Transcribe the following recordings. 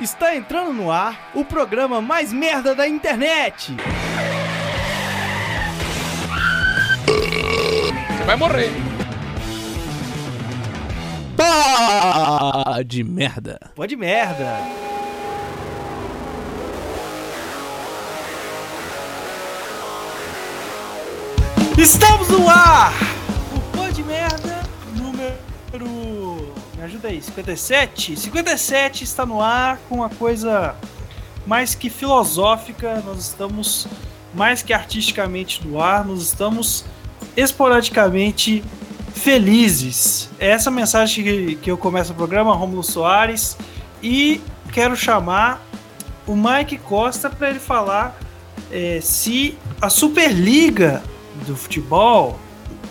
Está entrando no ar o programa mais merda da internet. Você vai morrer. Pá de merda. Pode merda. Estamos no ar! O Pô de Merda número. Me ajuda aí, 57? 57 está no ar com uma coisa mais que filosófica. Nós estamos mais que artisticamente no ar, nós estamos esporadicamente felizes. É essa mensagem que, que eu começo o programa, Romulo Soares, e quero chamar o Mike Costa para ele falar é, se a Superliga do futebol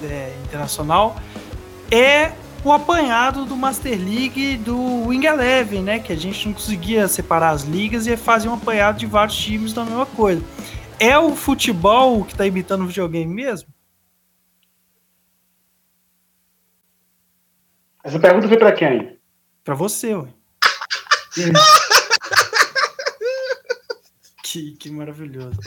é, internacional é o apanhado do Master League do Wing Eleven, né? Que a gente não conseguia separar as ligas e fazer um apanhado de vários times da mesma coisa. É o futebol que tá imitando o videogame mesmo? Essa pergunta foi para quem? Para você, ué. que, que maravilhoso.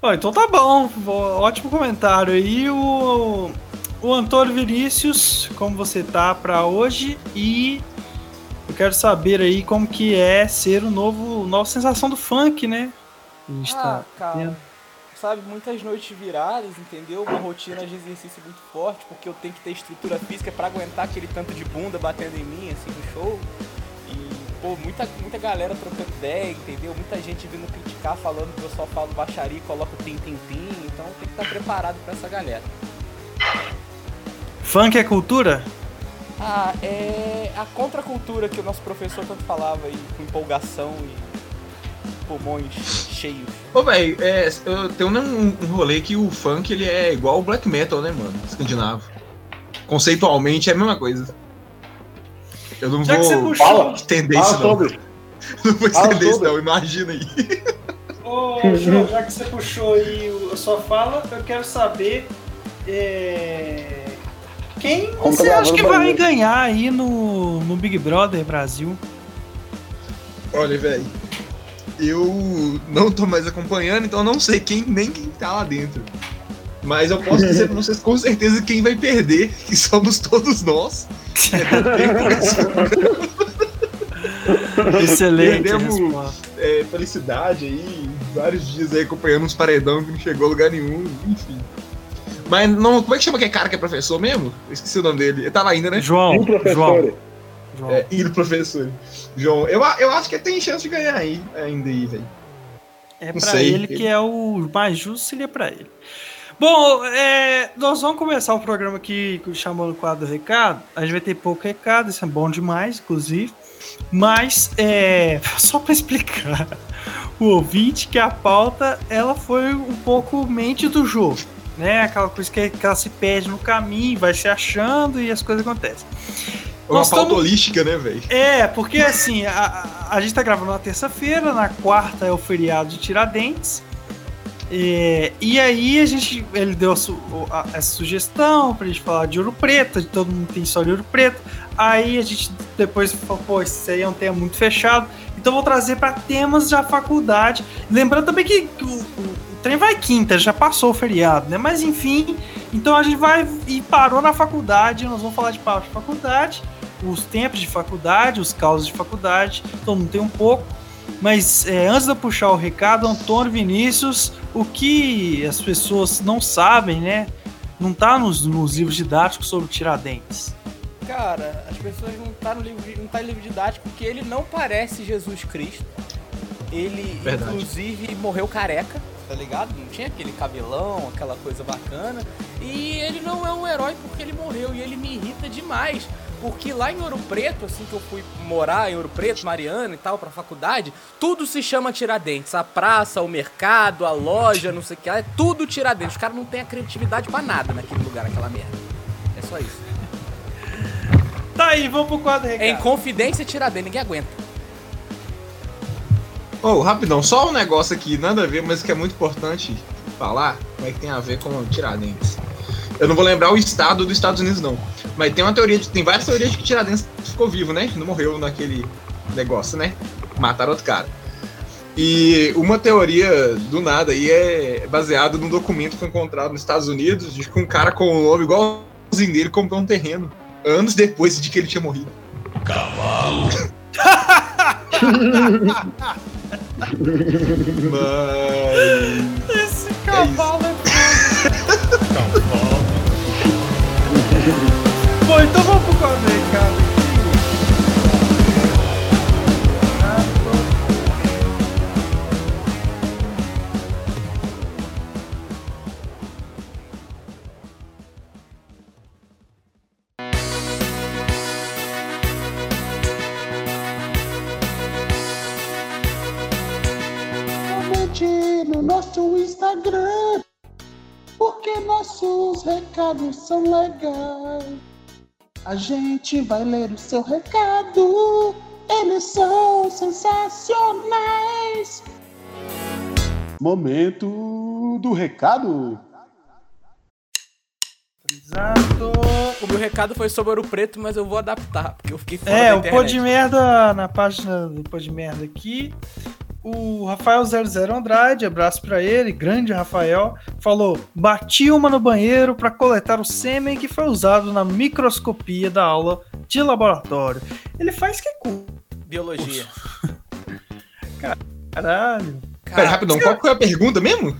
Oh, então tá bom, ótimo comentário. E o, o Antônio Vinícius, como você tá para hoje? E eu quero saber aí como que é ser o novo, nova sensação do funk, né? A gente ah, tá cara, tendo. sabe, muitas noites viradas, entendeu? Uma rotina de exercício muito forte, porque eu tenho que ter estrutura física para aguentar aquele tanto de bunda batendo em mim, assim, no show pô, muita, muita galera trocando ideia, entendeu? Muita gente vindo criticar, falando que eu só falo baixaria e coloco tim-tim-tim, então tem que estar preparado para essa galera. Funk é cultura? Ah, é a contracultura que o nosso professor tanto falava aí, com empolgação e pulmões cheios. Ô, velho, é, eu tenho um, um rolê que o funk ele é igual o black metal, né, mano? Escandinavo. Conceitualmente é a mesma coisa. Eu não Já vou fala, estender fala isso, não. Sobre. Não vou estender isso, não. Imagina aí. Ô, João, já que você puxou aí a sua fala, eu quero saber é... quem Como você acha que vai ganhar aí no, no Big Brother Brasil? Olha, velho, eu não tô mais acompanhando, então eu não sei quem nem quem tá lá dentro. Mas eu posso dizer pra vocês com certeza quem vai perder, que somos todos nós. Excelente. Perdemos é, felicidade aí, vários dias aí acompanhando uns paredão que não chegou a lugar nenhum, enfim. Mas não, como é que chama aquele cara que é professor mesmo? Eu esqueci o nome dele. Ele tá lá ainda, né? João. professor. João. É, e professor. João. Eu, eu acho que ele tem chance de ganhar aí, ainda aí, velho. É não pra sei. ele que é o mais justo, seria pra ele. Bom, é, nós vamos começar o programa aqui chamando o quadro do recado. A gente vai ter pouco recado, isso é bom demais, inclusive. Mas, é, só para explicar o ouvinte que a pauta ela foi um pouco mente do jogo. Né? Aquela coisa que, ela se perde no caminho, vai se achando e as coisas acontecem. Uma pauta holística, né, velho? É, porque assim, a, a, a gente tá gravando na terça-feira, na quarta é o feriado de Tiradentes. É, e aí a gente, ele deu essa sugestão pra gente falar de Ouro Preto, de todo mundo tem só de Ouro Preto. Aí a gente depois falou, pô, isso aí é um tema muito fechado. Então vou trazer para temas da faculdade. Lembrando também que o, o, trem vai quinta, já passou o feriado, né? Mas enfim, então a gente vai e parou na faculdade. Nós vamos falar de papo de faculdade, os tempos de faculdade, os causos de faculdade. Todo mundo tem um pouco. Mas é, antes de eu puxar o recado, Antônio Vinícius, o que as pessoas não sabem, né? Não tá nos, nos livros didáticos sobre Tiradentes. Cara, as pessoas não tá no livro, não tá no livro didático porque ele não parece Jesus Cristo. Ele, Verdade. inclusive, morreu careca, tá ligado? Não tinha aquele cabelão, aquela coisa bacana. E ele não é um herói porque ele morreu. E ele me irrita demais. Porque lá em Ouro Preto, assim que eu fui morar em Ouro Preto, Mariana e tal, pra faculdade, tudo se chama Tiradentes. A praça, o mercado, a loja, não sei o que, é tudo Tiradentes. Os caras não têm a criatividade para nada naquele lugar, naquela merda. É só isso. Tá aí, vamos pro quadro recado. É em confidência Tiradentes, ninguém aguenta. Ô, oh, rapidão, só um negócio aqui, nada a ver, mas que é muito importante falar, como é que tem a ver com Tiradentes. Eu não vou lembrar o estado dos Estados Unidos, não. Mas tem uma teoria, de, tem várias teorias de que Tiradentes ficou vivo, né? Não morreu naquele negócio, né? Mataram outro cara. E uma teoria do nada aí é baseada num documento que foi encontrado nos Estados Unidos de que um cara com o nome igualzinho dele comprou um terreno anos depois de que ele tinha morrido. Cavalo. Mas... Esse cavalo é, é Bom, então vamos pro quadro cara. Instagram, porque nossos recados são legais. A gente vai ler o seu recado, eles são sensacionais. Momento do recado. Exato. O meu recado foi sobre Ouro Preto, mas eu vou adaptar, porque eu fiquei fora É, o pô de merda na página do pô de merda aqui o Rafael 00 Andrade, abraço para ele, grande Rafael, falou: bati uma no banheiro para coletar o sêmen que foi usado na microscopia da aula de laboratório. Ele faz que curso? Biologia. Caralho. Pera, rapidão, qual foi a pergunta mesmo?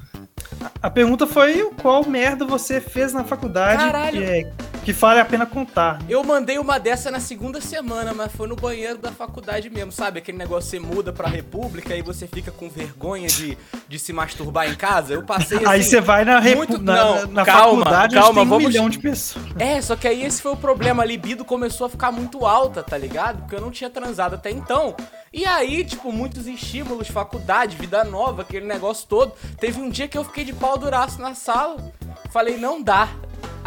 A pergunta foi qual merda você fez na faculdade Caralho. que, é, que vale a pena contar. Eu mandei uma dessa na segunda semana, mas foi no banheiro da faculdade mesmo, sabe? Aquele negócio você muda pra república e você fica com vergonha de, de se masturbar em casa. Eu passei assim, Aí você vai na, muito... na, não, na calma, faculdade calma, tem um vamos... milhão de pessoas. É, só que aí esse foi o problema. A libido começou a ficar muito alta, tá ligado? Porque eu não tinha transado até então. E aí, tipo, muitos estímulos, faculdade, vida nova, aquele negócio todo. Teve um dia que eu fiquei de pau duraço na sala. Falei, não dá.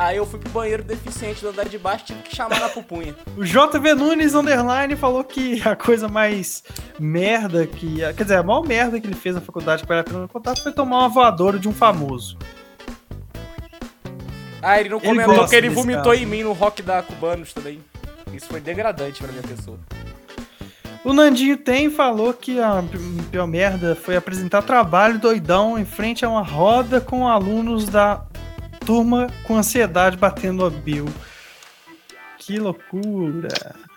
Aí eu fui pro banheiro deficiente do andar de baixo, tive que chamar na pupunha. O JV Nunes Underline falou que a coisa mais merda que. Quer dizer, a maior merda que ele fez na faculdade para a contato foi tomar uma voadora de um famoso. Ah, ele não comentou ele que ele vomitou cara. em mim no rock da Cubanos também. Isso foi degradante pra minha pessoa. O Nandinho tem falou que a pior merda foi apresentar trabalho doidão em frente a uma roda com alunos da turma com ansiedade batendo a Bill. Que loucura.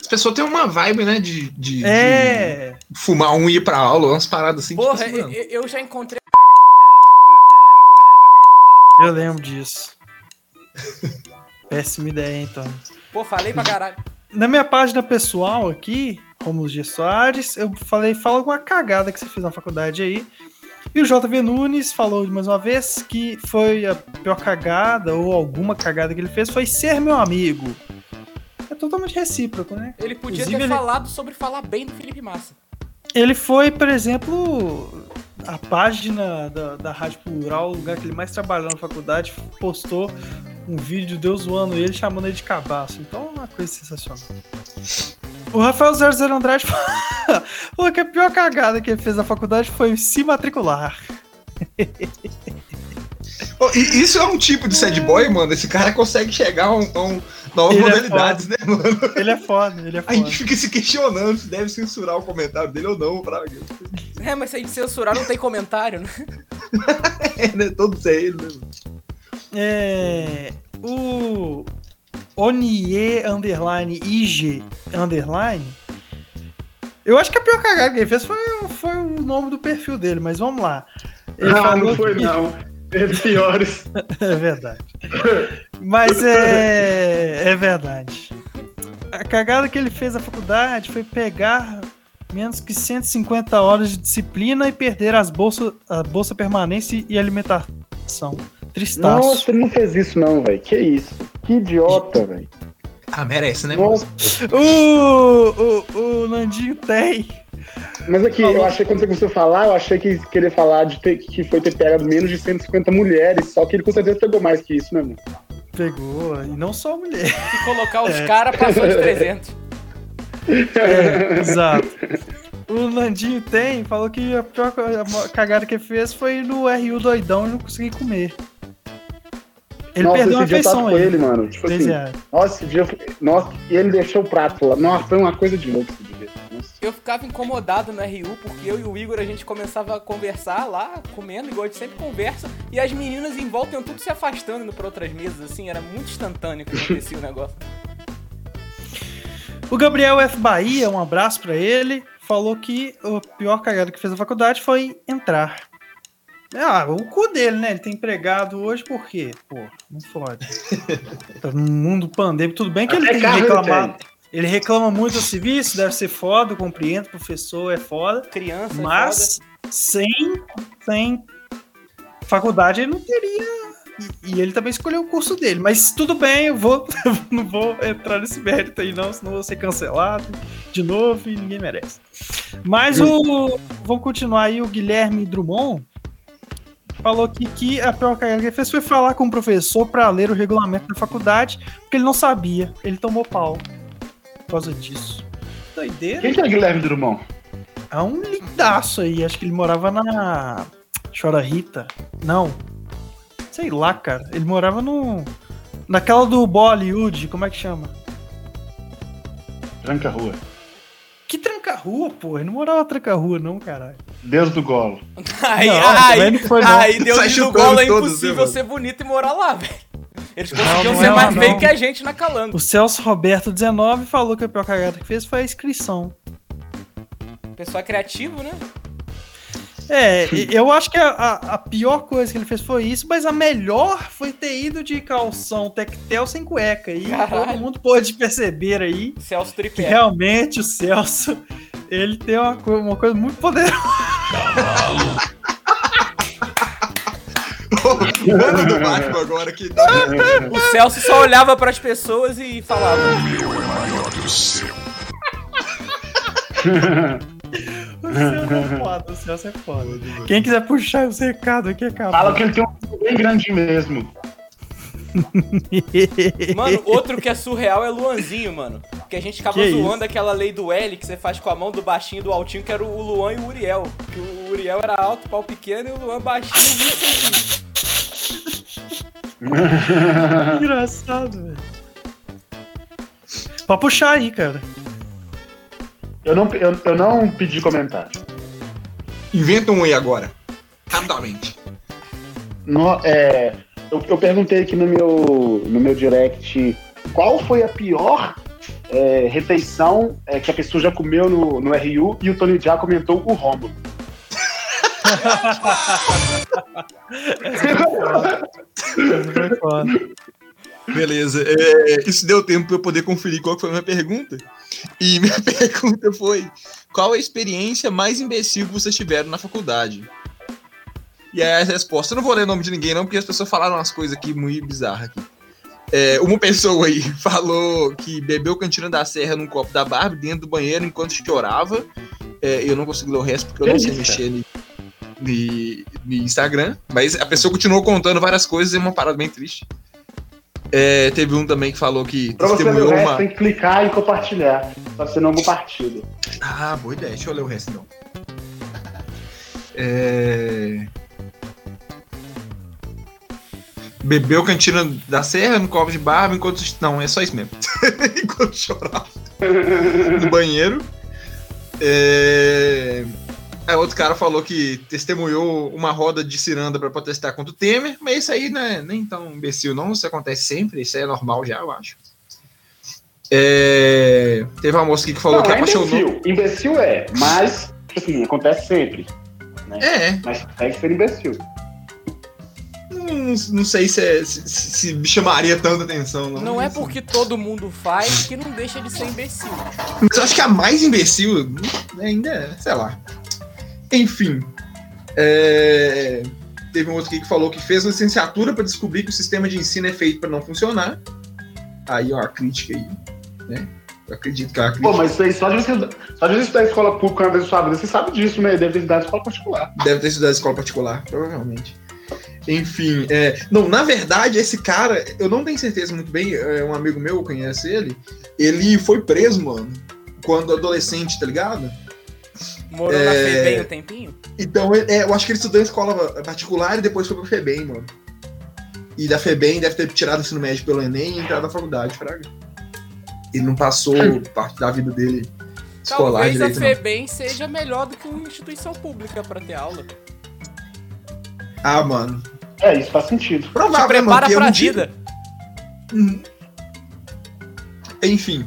As pessoas têm uma vibe, né? De, de, é. de fumar um e ir pra aula, umas paradas assim. Porra, tipo, assim, eu, eu já encontrei. Eu lembro disso. Péssima ideia, então. Pô, falei pra caralho. Na minha página pessoal aqui, Romulo G. Soares, eu falei, fala alguma cagada que você fez na faculdade aí. E o JV Nunes falou mais uma vez que foi a pior cagada, ou alguma cagada que ele fez, foi ser meu amigo. É totalmente recíproco, né? Ele podia Inclusive, ter ele... falado sobre falar bem do Felipe Massa. Ele foi, por exemplo, a página da, da Rádio Plural, o lugar que ele mais trabalhou na faculdade, postou um vídeo de Deus zoando ele, chamando ele de cabaço. Então é uma coisa sensacional. O Rafael 00 Andrade falou que a pior cagada que ele fez na faculdade foi se matricular. Oh, isso é um tipo de sad boy, mano. Esse cara consegue chegar a, um, a um, novas ele é modalidades, é né, mano? Ele é foda, ele é foda. A gente fica se questionando se deve censurar o comentário dele ou não, Braga. É, mas se a gente censurar, não tem comentário, né? é, né? Todos é ele, né? É. O. Onie underline IG underline. Eu acho que a pior cagada que ele fez foi, foi o nome do perfil dele, mas vamos lá. Ele não, não foi que... não. É piores. é verdade. Mas é, é verdade. A cagada que ele fez na faculdade foi pegar menos que 150 horas de disciplina e perder as bolsas, a bolsa permanência e alimentação. Tristaço. Nossa, ele não fez isso não, velho. Que isso? Que idiota, velho. Ah, merece, né, moço? O, o, o Nandinho tem. Mas aqui, Falou. eu achei, quando você começou a falar, eu achei que queria falar de ter, que foi ter pegado menos de 150 mulheres, só que ele com certeza pegou mais que isso, né, mano? Pegou, e não só mulher. Se colocar os é. caras, passou de 300. É, exato. O Nandinho tem, falou que a pior cagada que ele fez foi no RU doidão e não conseguir comer. Ele nossa, perdeu uma feição com ele, mano. Tipo assim, nossa, esse dia. Nossa, e ele deixou o prato lá. Nossa, foi uma coisa de louco esse dia. Eu ficava incomodado no RU porque eu e o Igor a gente começava a conversar lá, comendo, igual a gente sempre conversa, e as meninas em volta iam tudo se afastando indo pra outras mesas, assim, era muito instantâneo que acontecia o negócio. O Gabriel F. Bahia, um abraço para ele, falou que o pior cagada que fez a faculdade foi entrar. Ah, o cu dele, né? Ele tem empregado hoje por quê? Pô, não fode. tá num mundo pandêmico, tudo bem que Até ele tem que reclamar. Ele reclama muito do serviço, deve ser foda, compreendo, professor é foda. Criança mas é foda. sem, sem faculdade ele não teria. E, e, ele também escolheu o curso dele. Mas tudo bem, eu vou, não vou entrar nesse mérito aí, não, senão vou ser cancelado de novo e ninguém merece. Mas o. Vamos continuar aí, o Guilherme Drummond falou que, que a pior cagada que ele fez foi falar com o professor para ler o regulamento da faculdade, porque ele não sabia. Ele tomou pau por causa disso. Doideira. Quem que é Guilherme Drummond? É um lindaço aí, acho que ele morava na Chora Rita. Não. Sei lá, cara. Ele morava no. Naquela do Bollywood, como é que chama? Tranca Rua. Tranca-rua, pô? Ele não morava tranca-rua, não, caralho. Deus do golo. Aí, não, aí, foi, não. aí Deus do golo é impossível ser bonito e morar lá, velho. Eles conseguiam não, ser não, mais feio que a gente na Calango. O Celso Roberto 19 falou que a pior cagada que fez foi a inscrição. Pessoal é criativo, né? É, eu acho que a, a, pior coisa que ele fez foi isso, mas a melhor foi ter ido de calção tectel sem cueca. E Caralho. todo mundo pôde perceber aí Celso que realmente o Celso ele tem uma, uma coisa muito poderosa. o do Batman agora que tá... O Celso só olhava para as pessoas e falava: Meu é maior do céu. O Celso é foda, o Celso é foda. Quem quiser puxar esse recado aqui, acaba. Fala que ele tem um bem grande mesmo. mano, outro que é surreal é Luanzinho, mano. Porque a gente ficava que zoando isso? aquela lei do L que você faz com a mão do baixinho e do altinho, que era o Luan e o Uriel. Que o Uriel era alto, pau pequeno e o Luan baixinho, 20 Engraçado, velho. Pode puxar aí, cara. Eu não, eu, eu não pedi comentário. Inventa um aí agora. Rapidamente. No, é, eu, eu, perguntei aqui no meu, no meu direct qual foi a pior é, refeição é, que a pessoa já comeu no, no RU e o Tony já comentou o Rômulo. Beleza. É, isso deu tempo para eu poder conferir qual foi a minha pergunta. E minha pergunta foi: qual a experiência mais imbecil que vocês tiveram na faculdade? E aí a resposta, eu não vou ler o nome de ninguém, não, porque as pessoas falaram umas coisas aqui muito bizarras aqui. É, uma pessoa aí falou que bebeu cantina da serra num copo da Barbie dentro do banheiro enquanto chorava. É, eu não consegui ler o resto porque eu não sei mexer no, no Instagram. Mas a pessoa continuou contando várias coisas e é uma parada bem triste. É, teve um também que falou que pra você ler o resto, uma... tem que clicar e compartilhar. Pra você não compartilha. Ah, boa ideia. Deixa eu ler o resto então. É... Bebeu cantina da serra no copo de barba enquanto. Não, é só isso mesmo. enquanto chorava no banheiro. É... Aí outro cara falou que testemunhou uma roda de ciranda para protestar contra o Temer, mas isso aí não é nem tão imbecil, não. Isso acontece sempre, isso aí é normal já, eu acho. É... Teve uma moça aqui que falou não, que é apaixonou. Imbecil. imbecil é, mas, assim, acontece sempre. Né? É. Mas consegue ser imbecil. Não, não, sei se, é, se, se, me chamaria tanta atenção. Não, não é porque todo mundo faz que não deixa de ser imbecil. Mas eu acho que a mais imbecil ainda é, sei lá. Enfim. É... Teve um outro aqui que falou que fez licenciatura para descobrir que o sistema de ensino é feito para não funcionar. Aí, ó, a crítica aí, né? Eu acredito que é a crítica. Pô, mas isso aí só de você, só de você estudar escola pública uma vez na sua vida, você sabe disso, né? Deve ter estudado escola particular. Deve ter estudado escola particular, provavelmente. Enfim, é, não, na verdade, esse cara, eu não tenho certeza muito bem, é um amigo meu conhece ele, ele foi preso, mano, quando adolescente, tá ligado? Morou é... na FEBEM um tempinho? Então, é, eu acho que ele estudou em escola particular e depois foi pro FEBEM, mano. E da FEBEM deve ter tirado o ensino médio pelo Enem e entrado na faculdade, Fraga. Ele não passou parte da vida dele escolar Talvez direito, a não. FEBEM seja melhor do que uma instituição pública pra ter aula. Ah, mano. É, isso faz sentido. Provável, mano, prepara eu pra vida. Hum. Enfim.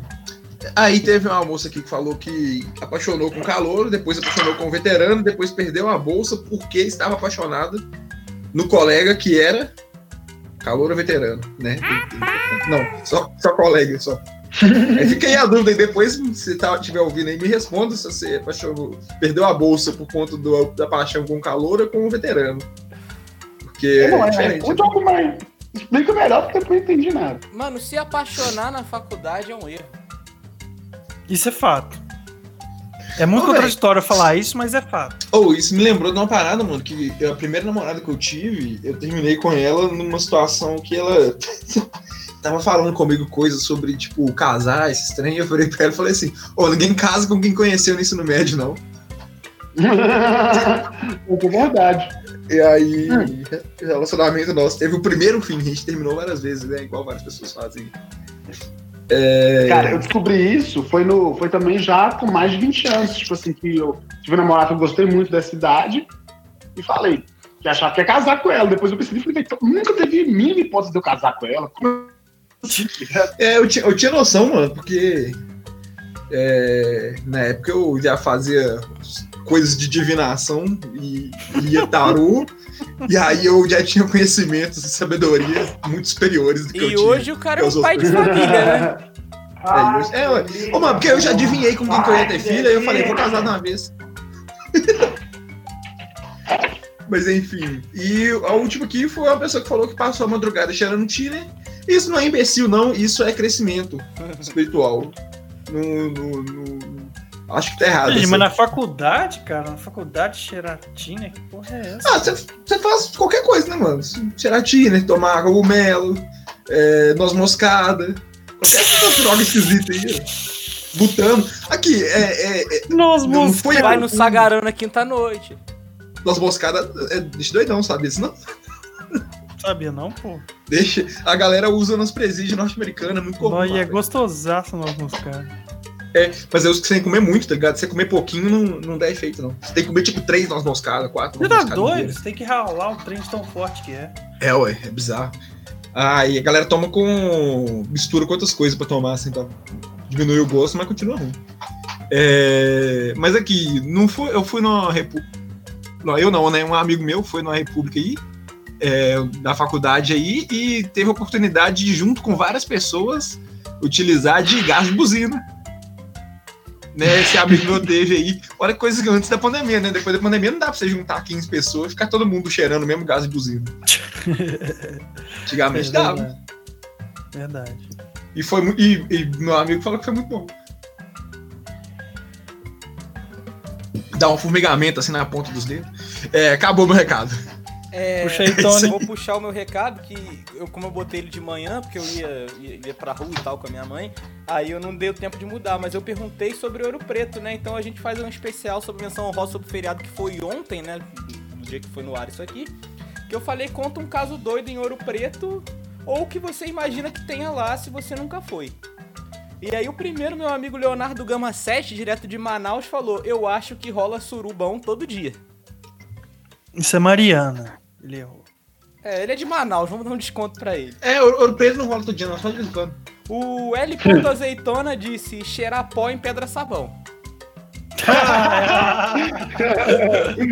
Aí teve uma moça aqui que falou que apaixonou com o calor, depois apaixonou com o veterano, depois perdeu a bolsa porque estava apaixonada no colega que era calor ou veterano, né? Não, só, só colega, só. Aí fica aí a dúvida, e depois, se você tá- estiver ouvindo aí, me responda se você apaixonou, perdeu a bolsa por conta do- da paixão com o calor ou com o veterano. Porque não é é, diferente. um pouco mais. Explica melhor porque eu não entendi nada. Mano, se apaixonar na faculdade é um erro. Isso é fato. É muito véi. contraditório falar isso, mas é fato. Oh, isso me lembrou de uma parada, mano, que a primeira namorada que eu tive, eu terminei com ela numa situação que ela tava falando comigo coisas sobre, tipo, casar, esse trem, e eu falei pra ela e falei assim, ô, ninguém casa com quem conheceu no ensino médio, não. é verdade. E aí, o relacionamento nosso teve o primeiro fim, a gente terminou várias vezes, né, igual várias pessoas fazem. É... Cara, eu descobri isso, foi, no, foi também já com mais de 20 anos. Tipo assim, que eu tive um namorado que eu gostei muito dessa idade e falei que achava que ia casar com ela. Depois eu percebi e falei, "Então, nunca teve mínima hipótese de eu casar com ela. Assim?" É, eu tinha, eu tinha noção, mano, porque é, na época eu já fazia coisas de divinação e lia tarô, e aí eu já tinha conhecimentos e sabedoria muito superiores do que eu E tinha. hoje o cara é Eu um pai de família, né? É, é, ué. Ô, mano, porque eu já adivinhei com quem que eu ia ter filha, aí eu falei, vou casar de uma vez. Mas enfim. E a última aqui foi uma pessoa que falou que passou a madrugada cheirando Tinder. Isso não é imbecil, não. Isso é crescimento espiritual. No, no- no- Acho que tá errado. Essa- mas na faculdade, cara, na faculdade cheiratina, que porra é essa? Ah, você faz qualquer coisa, né, mano? Tinder, tomar cogumelo, é, noz moscada. Qualquer outra droga esquisita aí. ó. Butano. Aqui, é, é, é, Nós não foi Vai no Sagarana na quinta-noite. noz moscada é, deixa doidão, sabe? Isso não. Sabia não, pô. Deixa. A galera usa nas presídios norte-americanas, é muito comum. Nós lá, é velho. gostosaço nós moscados. É, mas eu uso que você tem que comer muito, tá ligado? Se você comer pouquinho, não, não dá efeito, não. Você tem que comer tipo três noz moscadas, quatro Você tá doido? inteiras. Você tem que ralar o trem de tão forte que é. É, ué, é bizarro. Ah, e a galera toma com. mistura com outras coisas pra tomar, assim, pra diminuir o gosto, mas continua ruim. É, mas aqui, não foi, eu fui numa república. Não, eu não, né? Um amigo meu foi numa república aí, é, da faculdade aí, e teve a oportunidade de, junto com várias pessoas, utilizar de gás de buzina. Né, esse amigo meu teve aí. Olha que coisa que antes da pandemia, né? Depois da pandemia não dá pra você juntar 15 pessoas e ficar todo mundo cheirando o mesmo gás de buzina. Antigamente dava. Verdade. Verdade. E, foi, e, e meu amigo falou que foi muito bom. Dá um formigamento assim na ponta dos dedos. É, acabou meu recado. É, Puxa aí, Tony. Vou puxar o meu recado, que eu, como eu botei ele de manhã, porque eu ia, ia, ia pra rua e tal com a minha mãe, aí eu não dei o tempo de mudar, mas eu perguntei sobre Ouro Preto, né? Então a gente faz um especial sobre menção honrosa sobre o feriado que foi ontem, né? No dia que foi no ar isso aqui. Que eu falei, conta um caso doido em Ouro Preto, ou que você imagina que tenha lá se você nunca foi. E aí o primeiro, meu amigo Leonardo Gama 7, direto de Manaus, falou, eu acho que rola surubão todo dia. Isso é Mariana. Ele errou. É, ele é de Manaus, vamos dar um desconto pra ele. É, ouro ouro preto não rola todo dia, não, só de vez em quando. O L. Azeitona disse cheirar pó em pedra sabão.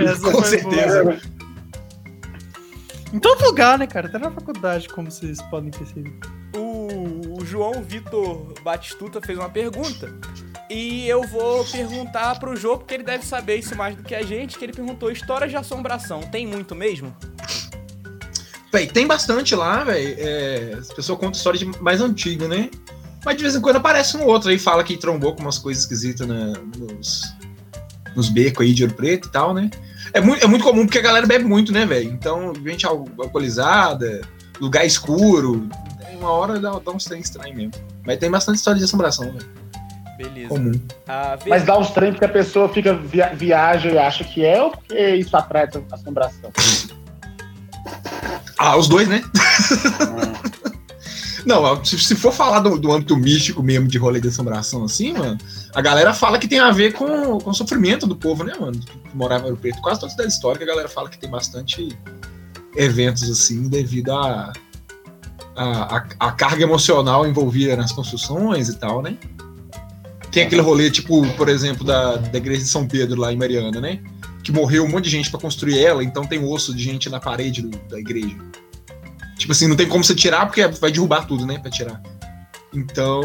Essa Com certeza. boa. Em todo lugar, né, cara? Até na faculdade, como vocês podem perceber. O, o João Vitor Batistuta fez uma pergunta. E eu vou perguntar pro Jô, porque ele deve saber isso mais do que a gente, que ele perguntou, histórias de assombração, tem muito mesmo? Véi, tem bastante lá, velho. É, as pessoas contam história de mais antiga, né? Mas de vez em quando aparece um outro aí fala que trombou com umas coisas esquisitas na- nos, nos becos aí de ouro preto e tal, né? É muito, é muito comum porque a galera bebe muito, né, velho? Então, gente al- alcoolizada, lugar escuro. Tem uma hora dá, dá uns trem estranho mesmo. Mas tem bastante história de assombração, velho. Beleza. Comum. A Ver- Mas dá uns trem porque a pessoa fica via viaja e acha que é ou porque isso atrai assombração? Ah, os dois, né? É. Não, se, for falar do, do, âmbito místico mesmo de rolê de assombração, assim, mano, a galera fala que tem a ver com, com o sofrimento do povo, né, mano? Que morava no Ouro Preto. Quase toda cidade histórica a galera fala que tem bastante eventos, assim, devido a, a, a, a carga emocional envolvida nas construções e tal, né? Tem aquele rolê, tipo, por exemplo, da, da igreja de São Pedro lá em Mariana, né? Que morreu um monte de gente para construir ela, então tem osso de gente na parede do, da igreja. Tipo assim, não tem como você tirar porque vai derrubar tudo, né? Pra tirar. Então,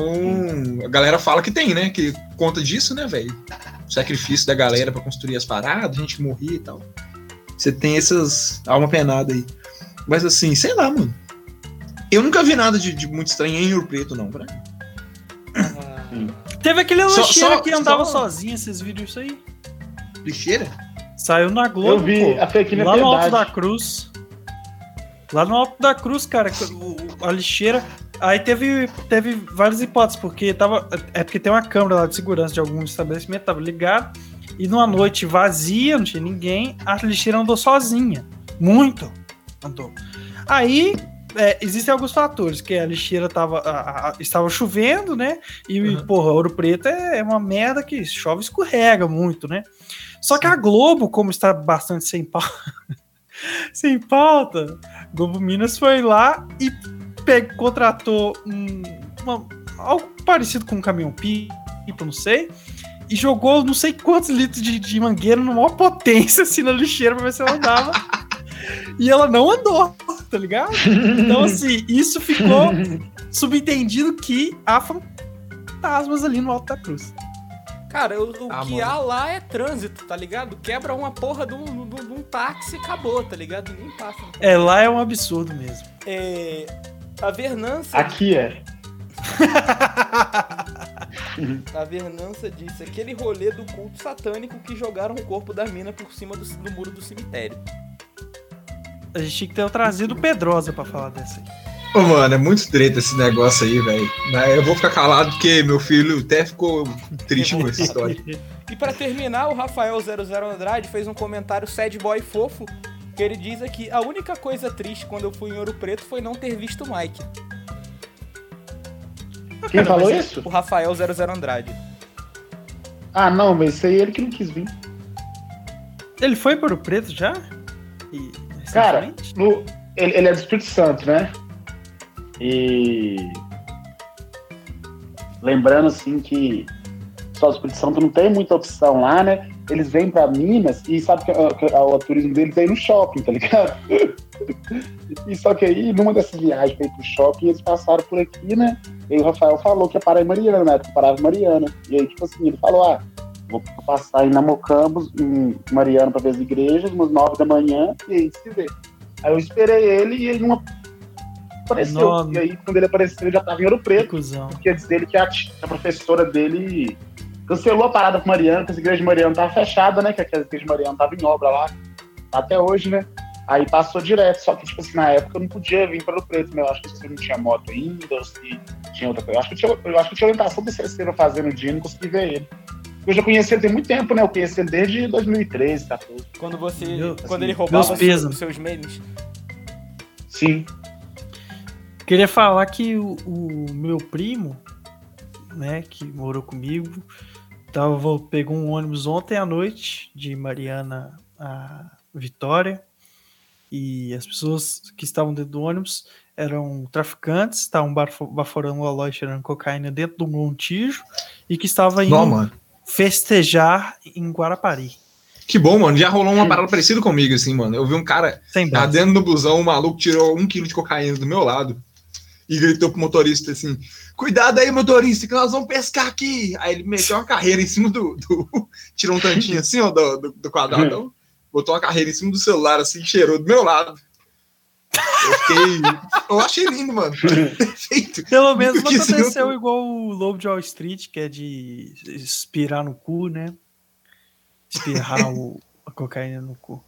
a galera fala que tem, né? Que conta disso, né, velho? Sacrifício da galera para construir as paradas, gente que morria e tal. Você tem essas alma penada aí. Mas assim, sei lá, mano. Eu nunca vi nada de, de muito estranho em Ouro Preto, não, pra Teve aquele lixeira que andava só... sozinho, esses vídeos isso aí. Lixeira? Saiu na Globo. Eu vi, pô, a fake Lá no Alto da Cruz. Lá no Alto da Cruz, cara, a lixeira. Aí teve, teve várias hipóteses, porque tava. É porque tem uma câmera lá de segurança de algum estabelecimento, tava ligado. E numa noite vazia, não tinha ninguém, a lixeira andou sozinha. Muito andou. Aí é, existem alguns fatores, que a lixeira tava, a, a, estava chovendo, né? E, uhum. porra, Ouro Preto é, é, uma merda que chove e escorrega muito, né? Só que a Globo, como está bastante sem pauta, sem pauta, Globo Minas foi lá e pe contratou um, uma, algo parecido com um caminhão-pipa, não sei, e jogou não sei quantos litros de, de mangueira numa maior potência assim na lixeira pra ver se ela andava. e ela não andou, tá ligado? Então, assim, isso ficou subentendido que há fantasmas ali no Alto da Cruz. Cara, o, o ah, que mano. há lá é trânsito, tá ligado? Quebra uma porra de um, de um táxi e acabou, tá ligado? Nem passa. É, lá é um absurdo mesmo. É. A Vernança. Aqui é. a Vernança disse: aquele rolê do culto satânico que jogaram o corpo da mina por cima do, do muro do cemitério. A gente tinha que ter trazido Pedrosa pra falar dessa aí. Ô, mano, é muito treta esse negócio aí, velho. Eu vou ficar calado porque meu filho até ficou triste com essa história. E para terminar, o Rafael 00 Andrade fez um comentário sad boy fofo, que ele diz aqui: a única coisa triste quando eu fui em Ouro Preto foi não ter visto o Mike. Quem falou isso? O Rafael 00 Andrade. Ah, não, mas isso aí é ele que não quis vir. Ele foi para o Preto já? E, Cara, no, ele, ele é do Espírito Santo, né? E lembrando assim que só Espírito Santo não tem muita opção lá, né? Eles vêm para Minas e sabe que, o turismo deles é ir no shopping, tá ligado? e só que aí, numa dessas viagens para ir pro shopping, eles passaram por aqui, né? E o Rafael falou que ia parar em Mariana, né? Que parava em Mariana. E aí, tipo assim, ele falou: ah, vou passar em Namocambos, em Mariana, para ver as igrejas, umas nove da manhã, e aí se vê. Aí eu esperei ele e ele não apareceu. Nome. E aí, quando ele apareceu, ele já tava em Ouro Preto. Porque diz ele que a, a, professora dele cancelou a parada com Mariana, que a igreja de Mariana tava fechada, né? Que a igreja de Mariana tava em obra lá, até hoje, né? Aí passou direto, só que, tipo assim, na época eu não podia vir para o Preto, né? Eu acho que você não tinha moto ainda, ou se tinha outra coisa. Eu acho que tinha, eu acho que tinha orientação do CC fazendo o dia e não consegui ver ele. Eu já conheci ele tem muito tempo, né? Eu conheci ele desde 2013, 14. Quando você. Meu, quando assim, ele roubava os seus memes. Sim. Queria falar que o, o, meu primo, né, que morou comigo, tava, pegou um ônibus ontem à noite de Mariana a Vitória e as pessoas que estavam dentro do ônibus eram traficantes, estavam baforando a loja cheirando cocaína dentro do Montijo e que estava indo Não, festejar em Guarapari. Que bom, mano. Já rolou uma parada parecida comigo, assim, mano. Eu vi um cara tá dentro do busão, um maluco tirou um quilo de cocaína do meu lado e gritou pro motorista assim: Cuidado aí, motorista, que nós vamos pescar aqui. Aí ele meteu uma carreira em cima do. do tirou um tantinho assim, ó, do, do, do quadradão, botou uma carreira em cima do celular, assim, cheirou do meu lado. Eu fiquei. Eu achei lindo, mano. Perfeito. Pelo menos não aconteceu igual o Lobo de Wall Street, que é de expirar no cu, né? Espirrar o, a cocaína no cu.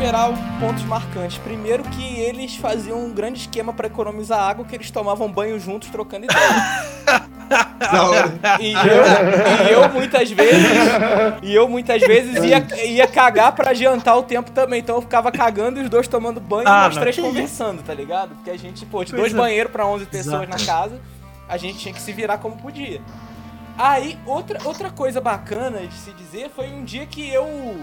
Enumerar pontos marcantes. Primeiro que eles faziam um grande esquema para economizar água, que eles tomavam banho juntos trocando ideia. E eu, e eu muitas vezes. E eu muitas vezes ia, ia cagar pra adiantar o tempo também. Então eu ficava cagando e os dois tomando banho ah, e nós três conversando, tá ligado? Porque a gente, pô, de dois banheiros pra 11 pessoas Exato. na casa, a gente tinha que se virar como podia. Aí, outra, outra coisa bacana de se dizer foi um dia que eu.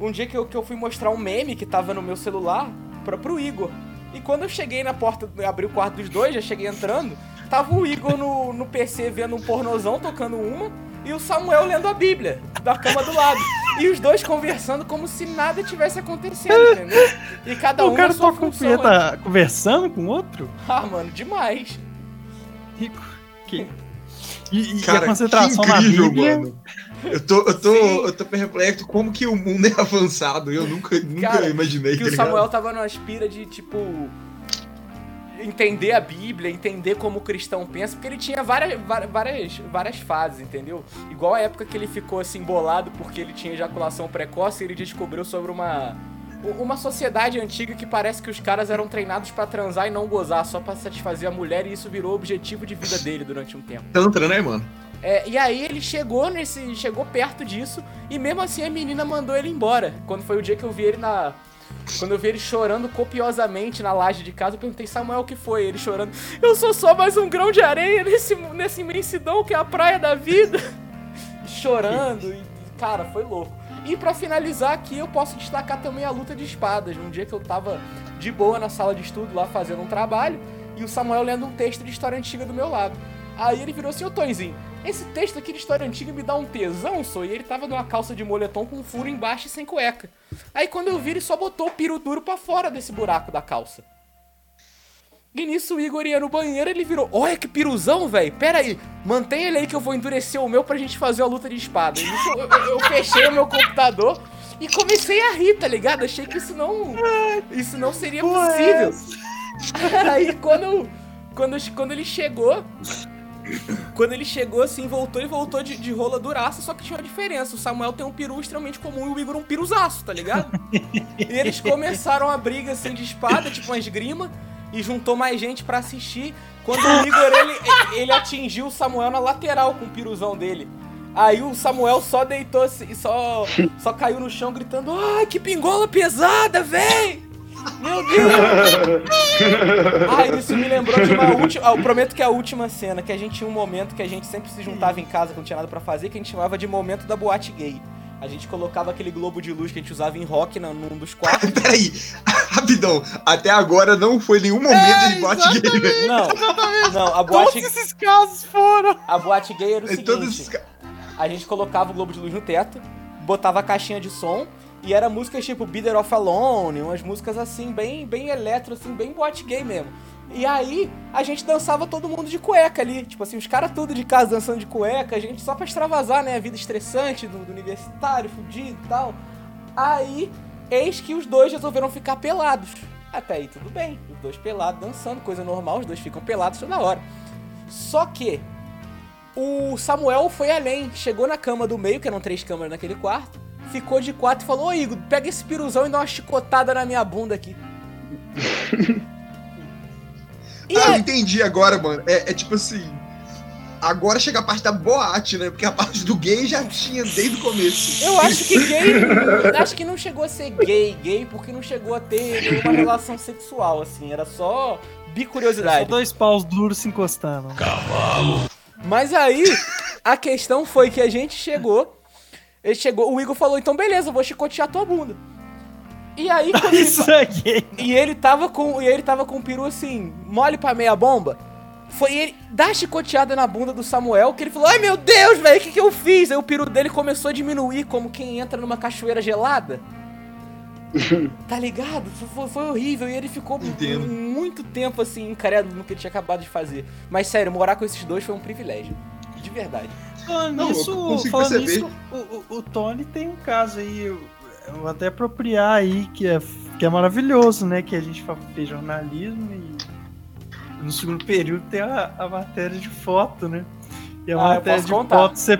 Um dia que eu, que eu fui mostrar um meme que tava no meu celular pra, pro Igor. E quando eu cheguei na porta, abri o quarto dos dois, já cheguei entrando, tava o Igor no, no PC vendo um pornozão, tocando uma, e o Samuel lendo a Bíblia, da cama do lado. E os dois conversando como se nada tivesse acontecendo, entendeu? E cada um o cara sua função. Tá conversando com o outro? Ah, mano, demais. Rico. Que... E, e cara, a concentração incrível, na Bíblia... mano. Eu tô, eu tô, eu tô perplexo como que o mundo é avançado. Eu nunca, nunca Cara, imaginei. Que tá o Samuel tava numa aspira de, tipo, entender a Bíblia, entender como o cristão pensa, porque ele tinha várias, várias, várias fases, entendeu? Igual a época que ele ficou assim bolado porque ele tinha ejaculação precoce, ele descobriu sobre uma uma sociedade antiga que parece que os caras eram treinados para transar e não gozar, só para satisfazer a mulher e isso virou objetivo de vida dele durante um tempo. Tantra, né, mano? É, e aí ele chegou nesse. chegou perto disso, e mesmo assim a menina mandou ele embora. Quando foi o dia que eu vi ele na. Quando eu vi ele chorando copiosamente na laje de casa, eu perguntei, Samuel, o que foi? Ele chorando, eu sou só mais um grão de areia nesse, nessa imensidão que é a praia da vida. chorando, e, cara, foi louco. E para finalizar aqui, eu posso destacar também a luta de espadas. Um dia que eu tava de boa na sala de estudo lá fazendo um trabalho, e o Samuel lendo um texto de história antiga do meu lado. Aí ele virou assim, ô Tonzinho, esse texto aqui de história antiga me dá um tesão, só. E ele tava numa calça de moletom com um furo embaixo e sem cueca. Aí quando eu vi, ele só botou o piro duro pra fora desse buraco da calça. E nisso o Igor ia no banheiro ele virou: Olha que piruzão, velho. Pera aí, mantém ele aí que eu vou endurecer o meu pra gente fazer a luta de espada. Nisso eu, eu, eu fechei o meu computador e comecei a rir, tá ligado? Achei que isso não. Isso não seria possível. aí quando, quando, quando ele chegou, quando ele chegou assim, voltou e voltou de, de rola duraça, só que tinha uma diferença. O Samuel tem um peru extremamente comum e o Igor um piruzaço, tá ligado? e eles começaram a briga assim de espada, tipo uma esgrima, e juntou mais gente para assistir. Quando o Igor ele, ele atingiu o Samuel na lateral com o piruzão dele. Aí o Samuel só deitou e só, só caiu no chão gritando: Ai, que pingola pesada, véi! Meu Deus! Ai, isso me lembrou de uma última. Ah, eu prometo que é a última cena, que a gente tinha um momento que a gente sempre se juntava em casa quando não tinha nada pra fazer, que a gente chamava de momento da boate gay. A gente colocava aquele globo de luz que a gente usava em rock num dos quartos. Peraí, rapidão. Até agora não foi nenhum momento é, de boate gay. Não, não, a boate. Todos esses casos foram. A boate gay era o seguinte: esses... a gente colocava o globo de luz no teto, botava a caixinha de som e era músicas tipo Bitter of Alone, umas músicas assim, bem, bem eletro, assim, bem boate gay mesmo. E aí, a gente dançava todo mundo de cueca ali. Tipo assim, os caras tudo de casa dançando de cueca, a gente só pra extravasar, né? A vida estressante do, do universitário, fudido e tal. Aí, eis que os dois resolveram ficar pelados. Até aí tudo bem, os dois pelados dançando, coisa normal, os dois ficam pelados toda hora. Só que o Samuel foi além, chegou na cama do meio, que eram três câmeras naquele quarto, ficou de quatro e falou: Ô Igor, pega esse piruzão e dá uma chicotada na minha bunda aqui. ah, eu entendi agora, mano. É, é, tipo assim. Agora chega a parte da boate, né? Porque a parte do gay já tinha desde o começo. Eu acho que gay. acho que não chegou a ser gay, gay, porque não chegou a ter uma relação sexual, assim. Era só bicuriosidade. Só dois paus duros se encostando. Cavalo. Mas aí, a questão foi que a gente chegou ele chegou, o Igor falou, então beleza, vou chicotear tua bunda. E aí, quando Isso ele, aqui. E ele tava com. E ele tava com o peru assim, mole pra meia bomba. Foi ele dar chicoteada na bunda do Samuel que ele falou: Ai meu Deus, velho, o que, que eu fiz? Aí o peru dele começou a diminuir como quem entra numa cachoeira gelada. tá ligado? Foi, foi, horrível. E ele ficou Entendo. muito tempo assim, encareado no que ele tinha acabado de fazer. Mas sério, morar com esses dois foi um privilégio. De verdade. Falando não, nisso, falando nisso o, o, o, Tony tem um caso aí, eu, eu vou até apropriar aí, que é, que é maravilhoso, né? Que a gente fez jornalismo e no segundo período tem a, a matéria de foto, né? E a ah, matéria de contar. foto você,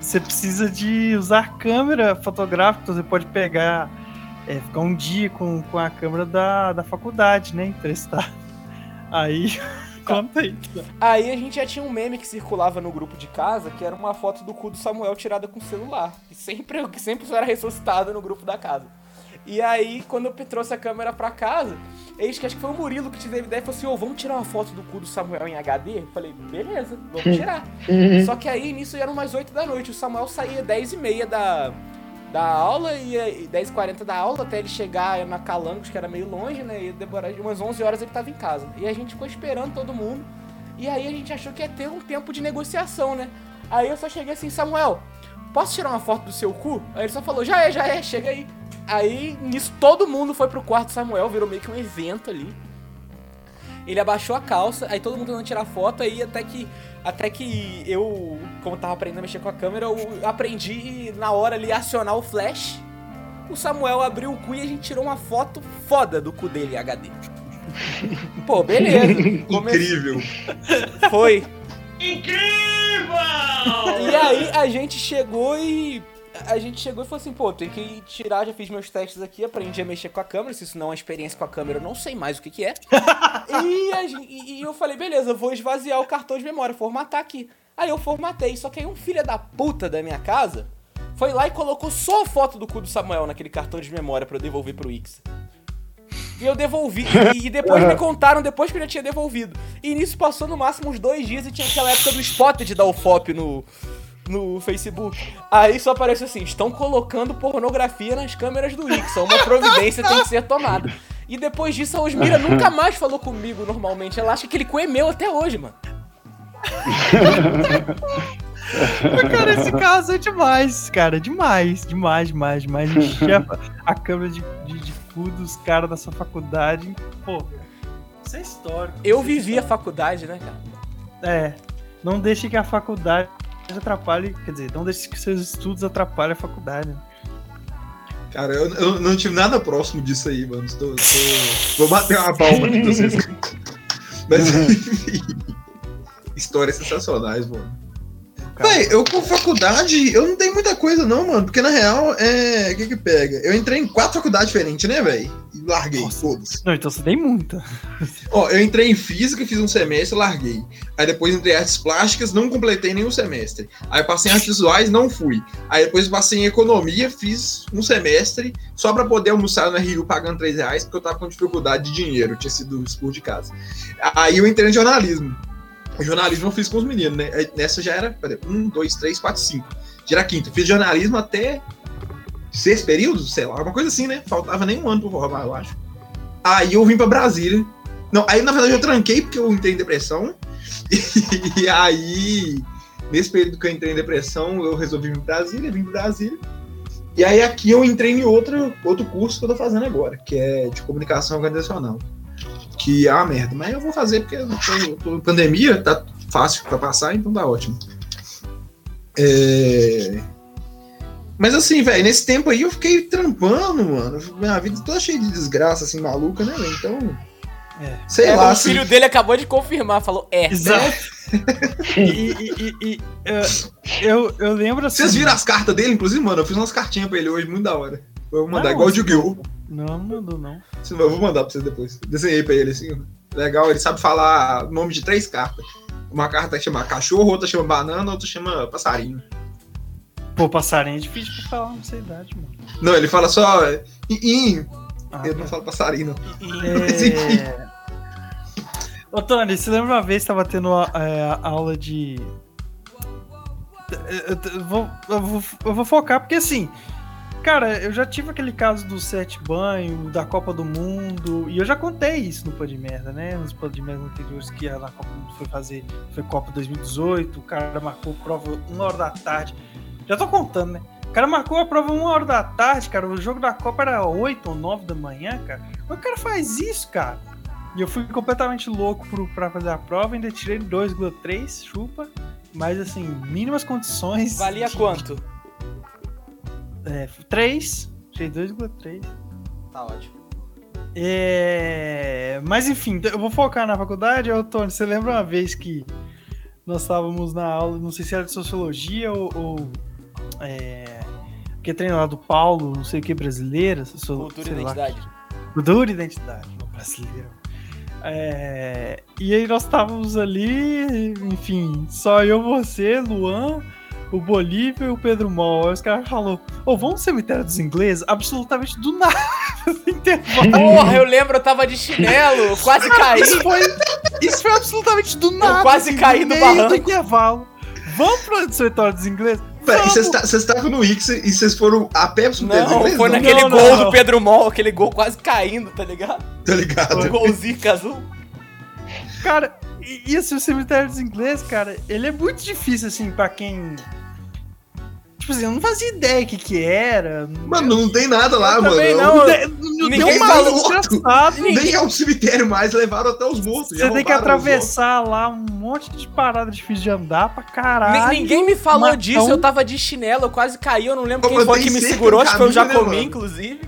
você precisa de usar câmera fotográfica, então você pode pegar, é, ficar um dia com, com a câmera da, da faculdade, né? Emprestar. Aí Conta aí. Aí a gente já tinha um meme que circulava no grupo de casa, que era uma foto do cu do Samuel tirada com celular. Que sempre, que sempre era ressuscitado no grupo da casa. E aí, quando eu trouxe a câmera pra casa, eles que acho que foi o Murilo que teve a ideia e falou assim: Ô, oh, vamos tirar uma foto do cu do Samuel em HD? Eu falei, beleza, vamos tirar. Só que aí, nisso, eram umas 8 da noite. O Samuel saía 10 e meia da, da aula e 10h40 da aula até ele chegar na Calangos, que era meio longe, né? E demorar umas 11 horas ele tava em casa. E a gente ficou esperando todo mundo. E aí a gente achou que ia ter um tempo de negociação, né? Aí eu só cheguei assim, Samuel, posso tirar uma foto do seu cu? Aí ele só falou, já é, já é, chega aí. Aí, nisso, todo mundo foi pro quarto Samuel, virou meio que um evento ali. Ele abaixou a calça, aí todo mundo tentando tirar foto, aí até que até que eu, como tava aprendendo a mexer com a câmera, eu aprendi na hora ali acionar o flash. O Samuel abriu o cu e a gente tirou uma foto foda do cu dele HD. Pô, beleza. Incrível. Foi. Incrível! E aí a gente chegou e a gente chegou e falou assim, pô, tem que tirar, já fiz meus testes aqui, aprendi a mexer com a câmera, se isso não é uma experiência com a câmera, eu não sei mais o que que é. e, gente, e, eu falei, beleza, vou esvaziar o cartão de memória, formatar aqui. Aí eu formatei, só que aí um filho da puta da minha casa foi lá e colocou só a foto do cu do Samuel naquele cartão de memória para eu devolver pro Ix. E eu devolvi. E, depois me contaram depois que eu já tinha devolvido. E nisso passou no máximo uns dois dias e tinha aquela época do spot de dar o FOP no, no Facebook. Aí só aparece assim: estão colocando pornografia nas câmeras do Ixon. Uma providência tem que ser tomada. E depois disso, a Osmira nunca mais falou comigo normalmente. Ela acha que ele cu é meu até hoje, mano. cara, esse caso é demais, cara. Demais, demais, demais, demais. Chefa, a câmera de, de, de cu dos caras da sua faculdade. Pô, isso é histórico. Eu é vivi a faculdade, né, cara? É. Não deixe que a faculdade atrapalhe, quer dizer, não deixe que seus estudos atrapalhem a faculdade. Cara, eu, eu, não tive nada próximo disso aí, mano. Estou, estou... Vou bater uma palma aqui pra vocês. Mas, enfim. Histórias sensacionais, mano. Véi, eu com faculdade, eu não tenho muita coisa não, mano, porque na real, é... o que que pega? Eu entrei em quatro faculdades diferentes, né, velho? E larguei Nossa. todas. Não, então você tem muita. Ó, eu entrei em física, fiz um semestre, larguei. Aí depois entrei em artes plásticas, não completei nenhum semestre. Aí passei em artes visuais, não fui. Aí depois passei em economia, fiz um semestre, só pra poder almoçar no Rio pagando 3 reais, porque eu tava com dificuldade de dinheiro, tinha sido expulso de casa. Aí eu entrei em jornalismo jornalismo eu fiz com os meninos, né? Nessa já era, peraí, um, dois, três, quatro, cinco. Já era quinto. Fiz jornalismo até seis períodos, sei lá, uma coisa assim, né? Faltava nem um ano pra formar, eu acho. Aí eu vim pra Brasília. Não, aí na verdade eu tranquei porque eu entrei em depressão. E, aí, nesse período que eu entrei em depressão, eu resolvi vir pra Brasília, vim pra Brasília. E aí aqui eu entrei em outro, outro curso que eu tô fazendo agora, que é de comunicação organizacional que é uma merda. Mas eu vou fazer porque eu tô, tô pandemia, tá fácil para passar, então tá ótimo. É... Mas assim, velho, nesse tempo aí eu fiquei trampando, mano. Minha vida toda cheia de desgraça, assim, maluca, né, Então. É. Sei é, lá. O assim... filho dele acabou de confirmar, falou é. Exato. e, e, e, e eu, eu lembro assim. Vocês viram as cartas dele, inclusive, mano? Eu fiz umas cartinhas pra ele hoje, muito da hora. Vou mandar, não, igual o Yu-Gi-Oh! Não, não mandou, não. Eu vou mandar pra vocês depois. Desenhei pra ele assim. Legal, ele sabe falar o nome de três cartas. Uma carta chama cachorro, outra chama banana, outra chama passarinho. Pô, passarinho é difícil pra falar nessa idade, mano. Não, ele fala só. In, ah, ele não fala passarinho, não. É... Mas enfim. Ô, Tony, você lembra uma vez que tava tendo a, é, aula de. Eu vou, eu, vou, eu vou focar, porque assim, Cara, eu já tive aquele caso do sete banho, da Copa do Mundo, e eu já contei isso no Pô de Merda, né? Nos Pô de Merda anteriores que a Copa do Mundo foi fazer, foi Copa 2018, o cara marcou prova uma hora da tarde. Já tô contando, né? O cara marcou a prova uma hora da tarde, cara. O jogo da Copa era 8 ou 9 da manhã, cara. O cara faz isso, cara? E eu fui completamente louco pro, pra fazer a prova, ainda tirei 2,3, chupa. Mas assim, mínimas condições. Valia de, quanto? É, 3. Achei 2,3. Tá ótimo. É... Mas enfim, eu vou focar na faculdade. Ô, Tony, você lembra uma vez que nós estávamos na aula, não sei se era de sociologia ou. ou é... Que é treino lá do Paulo, não sei o que, brasileira. Cultura e identidade. Cultura e identidade, brasileiro. É, e aí nós estávamos ali, enfim, só eu, você, Luan, o Bolívia e o Pedro Mol. Aí os caras falaram, ô, oh, vamos no cemitério dos ingleses? Absolutamente do nada. Porra, eu lembro, eu tava de chinelo, quase caí. Isso foi, isso foi absolutamente do nada. Eu quase assim, caí no barranco. Do intervalo. Vamos pro cemitério dos ingleses? Peraí, vocês tá, estavam no Ix e vocês foram a pé pro cemitério dos ingleses? Foi não, naquele não, gol não. do Pedro Mol, aquele gol quase caindo, tá ligado? Tá ligado. O golzinho azul. Cara, e, e assim, o cemitério dos ingleses, cara, ele é muito difícil, assim, pra quem Tipo assim, eu não fazia ideia o que que era. Mano, não tem nada lá, eu mano. Também não. não Ninguém falou Nem é um cemitério mais, levaram até os mortos. Você tem que atravessar lá um monte de parada difícil de andar pra caralho. Ninguém me falou matão. disso, eu tava de chinelo, eu quase caí, eu não lembro Pô, quem foi que me segurou, acho que foi o Jacomi, né, inclusive.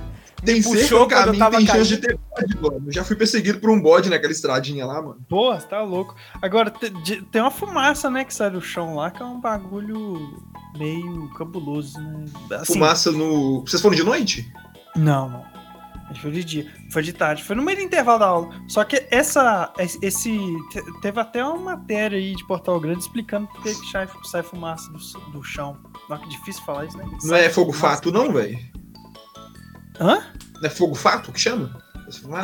Tem puxou quando caminho, eu tava tem chance de ter bode, mano. Eu já fui perseguido por um bode naquela estradinha lá, mano. Porra, você tá louco. Agora, tem uma fumaça, né, que sai do chão lá, que é um bagulho meio cabuloso, né? Assim, fumaça no. Vocês foram de noite? Não, não. A gente foi de dia. Foi de tarde. Foi no meio do intervalo da aula. Só que essa. Esse. Teve até uma matéria aí de Portal Grande explicando por que sai, sai fumaça do, do chão. Não, que difícil falar isso, né? Não é fogo fato, não, velho? Hã? Não é fogo fato que chama?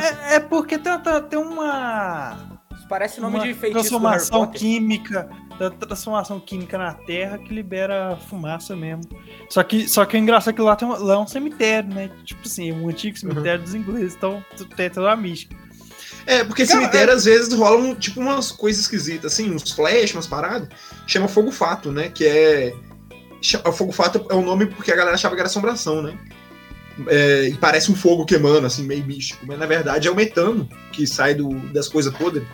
É, é, porque tem, tem uma. Isso parece nome uma de feitiço transformação química. Transformação química na Terra que libera fumaça mesmo. Só que, só que o engraçado é que lá, tem, lá é um cemitério, né? Tipo assim, um antigo cemitério uhum. dos ingleses. Então tem toda a mística. É, porque Cara, cemitério é... às vezes rolam tipo umas coisas esquisitas, assim, uns flash, umas paradas. Chama fogo fato, né? Que é. O fogo fato é o nome porque a galera achava que era assombração, né? é, e parece um fogo queimando, assim, meio místico. Mas na verdade é o metano que sai do, das coisas podres.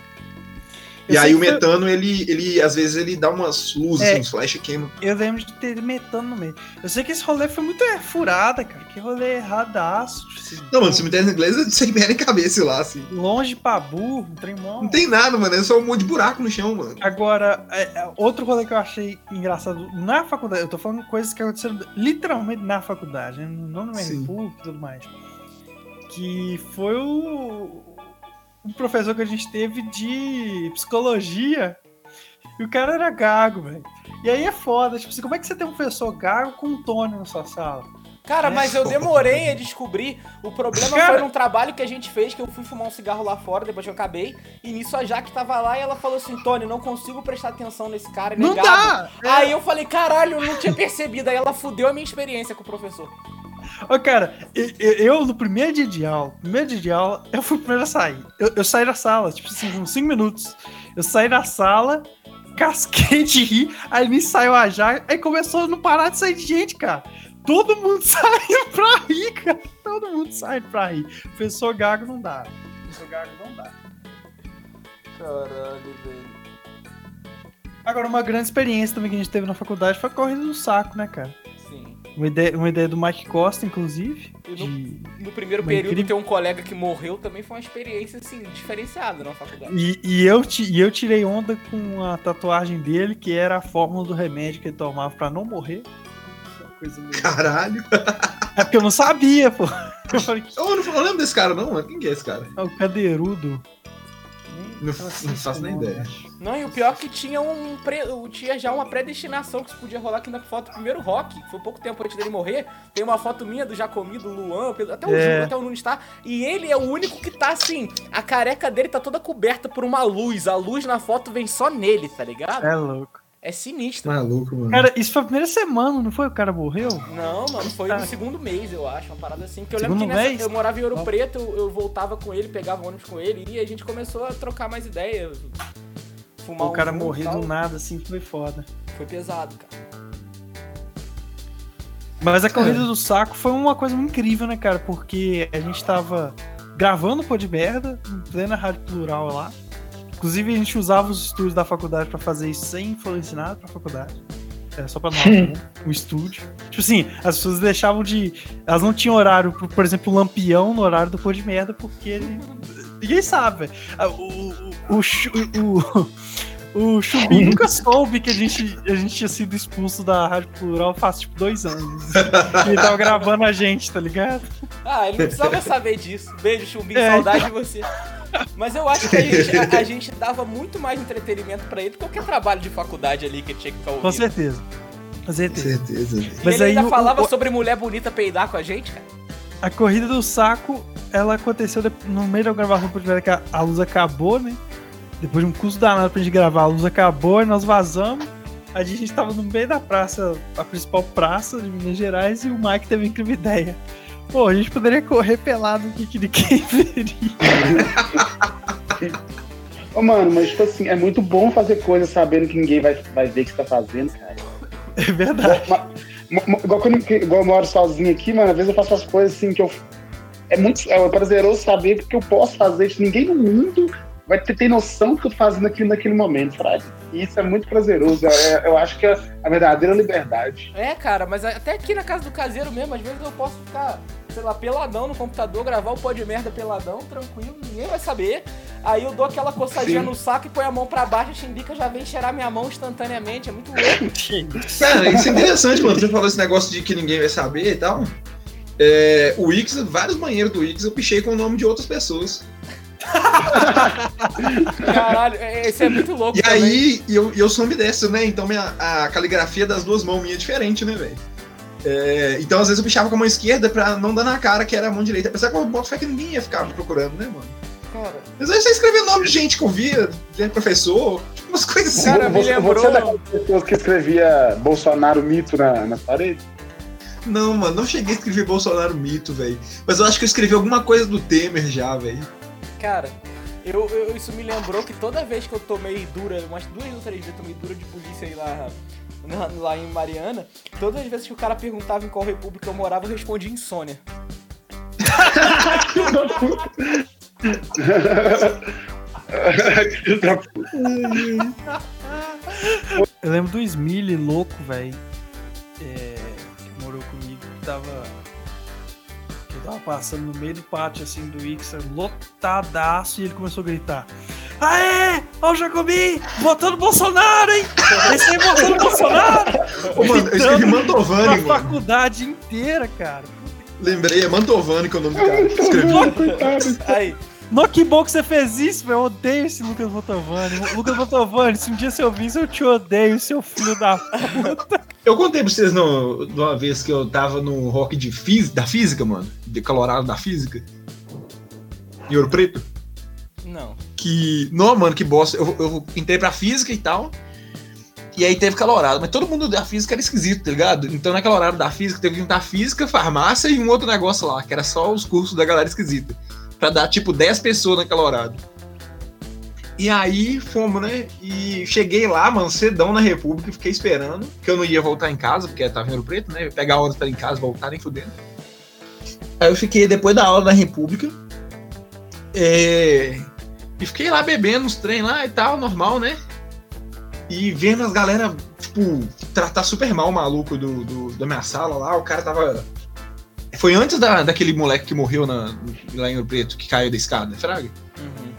E aí o metano, ele, ele, às vezes, ele dá umas luzes, é, uns flash queima. Eu lembro de ter metano no meio. Eu sei que esse rolê foi muito é, furada, cara. Que rolê erradaço. Assim, não, mano, cemitério inglês é sem pé nem cabeça lá, assim. Longe pra burro, não tem mão. Não tem nada, mano. É só um monte de buraco no chão, mano. Agora, é, é, outro rolê que eu achei engraçado na faculdade, eu tô falando coisas que aconteceram literalmente na faculdade, né? não no meio e tudo mais. Que foi o, um professor que a gente teve de psicologia e o cara era gago, velho. E aí é foda, tipo assim, como é que você tem um professor gago com um Tony na sua sala? Cara, é mas eu demorei a descobrir. O problema cara... foi num trabalho que a gente fez, que eu fui fumar um cigarro lá fora, depois que eu acabei. E nisso a Jaque tava lá e ela falou assim: Tony, não consigo prestar atenção nesse cara, não dá! É. Aí eu falei: caralho, eu não tinha percebido. Aí ela fudeu a minha experiência com o professor. Ô, cara, eu, eu, no primeiro dia de aula, primeiro dia de aula, eu fui o primeiro a sair. Eu, eu saí da sala, tipo assim, uns 5 minutos. Eu saí da sala, casquei de rir, aí me saiu a já, aí começou a não parar de sair de gente, cara. Todo mundo saindo pra rir, cara. Todo mundo saindo pra rir. Professor Gago não dá. Professor Gago não dá. Caralho, velho. Agora, uma grande experiência também que a gente teve na faculdade foi a corrida do saco, né, cara? Uma ideia, uma ideia do Mike Costa, inclusive. No, de... no, primeiro período, incrível... ter um colega que morreu também foi uma experiência, assim, diferenciada na faculdade. E, e, eu, e eu tirei onda com a tatuagem dele, que era a fórmula do remédio que ele tomava pra não morrer. Caralho! É porque eu não sabia, pô. Eu, falei, eu, não, eu lembro desse cara, não, mano. Quem que é esse cara? É o Cadeirudo. Não, não faço nem ideia. Não, e o pior é que tinha um pre... tinha já uma predestinação que podia rolar aqui na foto do primeiro rock. Foi pouco tempo antes dele morrer. Tem uma foto minha do Jacomi, do Luan, até o é. Júlio, até o Nunes tá. E ele é o único que tá assim. A careca dele tá toda coberta por uma luz. A luz na foto vem só nele, tá ligado? É louco. É sinistro. Maluco, mano. Cara, isso foi a primeira semana, não foi? O cara morreu? Não, mano, foi no segundo mês, eu acho. Uma parada assim. Que eu segundo lembro que nessa, mês? eu morava em Ouro Preto, eu, voltava com ele, pegava ônibus com ele e a gente começou a trocar mais ideias. Fumar o um cara morrer do nada, assim, foi foda. Foi pesado, cara. Mas a corrida é. do saco foi uma coisa incrível, né, cara? Porque a gente tava gravando o Pô de Merda, em plena rádio plural lá. Inclusive, a gente usava os estúdios da faculdade para fazer isso sem influenciar nada pra faculdade. Era só pra nós, né? o estúdio. Tipo assim, as pessoas deixavam de. Elas não tinham horário, por, por exemplo, o lampião no horário do pô de merda, porque ele. Ninguém sabe, velho. O, o, o, o, O Chumbi nunca soube que a gente, a gente tinha sido expulso da Rádio Plural faz tipo dois anos. ele tava gravando a gente, tá ligado? Ah, ele não precisava saber disso. Beijo, Chumbi, é, saudade então... de você. Mas eu acho que a gente, a, a gente dava muito mais entretenimento pra ele do que qualquer trabalho de faculdade ali que ele tinha que ficar ouvindo. Com certeza. Com certeza. Com certeza. Mas ele aí, ainda falava o, sobre mulher bonita peidar com a gente, cara. A corrida do saco, ela aconteceu no meio da gravação, porque a luz acabou, né? Depois de um custo danado pra gente gravar, a luz acabou e nós vazamos. A gente tava no meio da praça, a principal praça de Minas Gerais, e o Mike teve a incrível ideia. Pô, a gente poderia correr pelado aqui que ninguém veria. Ô, mano, mas tipo assim, é muito bom fazer coisa sabendo que ninguém vai, vai ver o que você tá fazendo, cara. É verdade. Igual, igual, quando, igual eu moro sozinho aqui, mano, às vezes eu faço as coisas assim que eu. É muito é prazeroso saber que eu posso fazer. Ninguém no mundo vai ter, ter noção que eu tô fazendo aquilo naquele momento, Frade. E isso é muito prazeroso. É, eu acho que é a verdadeira liberdade. É, cara, mas até aqui na casa do caseiro mesmo, às vezes eu posso ficar, sei lá, peladão no computador, gravar o pó de merda peladão, tranquilo, ninguém vai saber. Aí eu dou aquela coçadinha Sim. no saco e põe a mão pra baixo, a Ximbica já vem cheirar minha mão instantaneamente. É muito louco. Cara, isso é interessante, mano. Você falou esse negócio de que ninguém vai saber e tal. É, o Wix, vários banheiros do Wix eu pichei com o nome de outras pessoas. Caralho, é, esse é muito louco. E também. aí, eu, eu sou ambidestro, né? Então minha, a caligrafia das duas mãos minha é diferente, né, velho? É, então, às vezes, eu pichava com a mão esquerda pra não dar na cara que era a mão direita. Apesar que eu boto fé que ninguém ia ficar procurando, né, mano? Cara. Às vezes você escrevia nome de gente que eu via, de professor, tipo, umas coisas assim. Cara, você, lembrou... você é daquelas pessoas que escrevia Bolsonaro mito na, na parede? Não, mano, não cheguei a escrever Bolsonaro mito, velho. Mas eu acho que eu escrevi alguma coisa do Temer já, velho. Cara, eu, eu, isso me lembrou que toda vez que eu tomei dura, umas duas ou três vezes eu tomei dura de polícia aí lá, lá em Mariana, todas as vezes que o cara perguntava em qual república eu morava, eu respondia insônia. eu lembro do Smiley louco, velho. É, que morou comigo, que tava tava passando no meio do pátio, assim, do Ixer, lotadaço, e ele começou a gritar. Aê! Ó o Jacobi! Votando Bolsonaro, hein? Esse aí votando Bolsonaro! Ô, mano, eu escrevi Mantovani, mano. faculdade inteira, cara. Lembrei, é Mantovani que é o nome do cara. Escrevi. Aí, no que bom que você fez isso, velho. Eu odeio esse Lucas Botovani. Lucas Botovani, se um dia você ouvir isso, eu te odeio, seu filho da puta. Eu contei pra vocês no, de uma vez que eu tava no rock de física, da física, mano. De Colorado da física. Em Ouro Preto. Não. Que. Não, mano, que bosta. Eu, eu entrei pra física e tal. E aí teve calorado, mas todo mundo da física era esquisito, tá ligado? Então naquela horário da física teve que juntar física, farmácia e um outro negócio lá, que era só os cursos da galera esquisita para dar tipo 10 pessoas naquela hora. E aí fomos, né? E cheguei lá, mano, cedão na República, fiquei esperando, que eu não ia voltar em casa, porque tava em Preto, né? Pegar a hora pra ir em casa, voltar nem fudendo. Aí eu fiquei depois da aula da República. É... E fiquei lá bebendo os trem lá e tal, normal, né? E vendo as galera, tipo, tratar super mal o maluco do, do, da minha sala lá. O cara tava foi antes da, daquele moleque que morreu na, lá em Ouro Preto, que caiu da escada, Fraga? Uhum.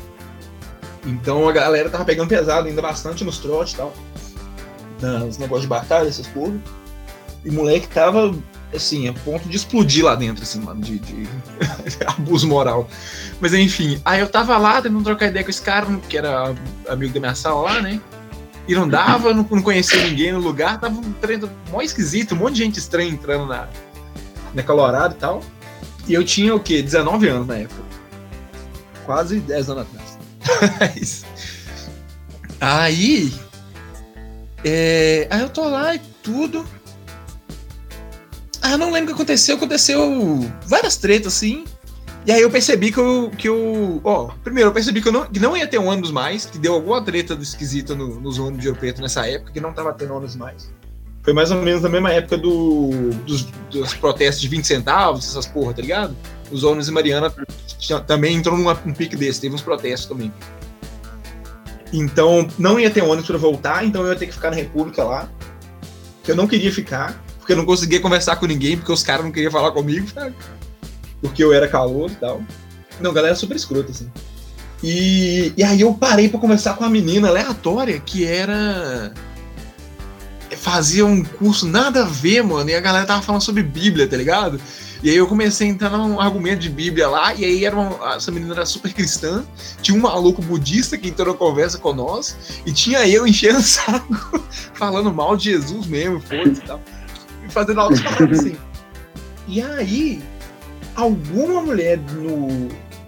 Então a galera tava pegando pesado ainda bastante nos trotes e tal. Nos negócios de batalha, essas porra. E o moleque tava, assim, a ponto de explodir lá dentro, assim, mano, de, de abuso moral. Mas enfim, aí eu tava lá tentando trocar ideia com esse cara, que era amigo da minha sala lá, né? E não dava, não, não conhecia ninguém no lugar, tava um treino mó esquisito, um monte de gente estranha entrando na, né, Colorado e tal. E eu tinha o quê? 19 anos na época. Quase 10 anos atrás. aí. É, aí eu tô lá e tudo. Ah, não lembro o que aconteceu. Aconteceu várias tretas assim. E aí eu percebi que eu. Que eu ó, primeiro, eu percebi que, eu não, que não ia ter um ônibus mais, que deu alguma treta do esquisito no, nos ônibus de Ouro Preto nessa época, que não tava tendo ônibus mais. Foi mais ou menos na mesma época do, dos, dos protestos de 20 centavos, essas porra, tá ligado? Os ônibus de Mariana também entrou num um pique desse, teve uns protestos também. Então, não ia ter ônibus para voltar, então eu ia ter que ficar na República lá. Que eu não queria ficar, porque eu não conseguia conversar com ninguém, porque os caras não queriam falar comigo, sabe? Porque eu era calor e tal. Não, galera super escrota, assim. E, e aí eu parei para conversar com uma menina aleatória que era. Fazia um curso nada a ver, mano, e a galera tava falando sobre Bíblia, tá ligado? E aí eu comecei a entrar num argumento de Bíblia lá, e aí era uma, essa menina era super cristã, tinha um maluco budista que entrou na conversa com nós, e tinha eu enchendo o saco, falando mal de Jesus mesmo, foda-se e tal. E fazendo altas paradas assim. E aí, alguma mulher no,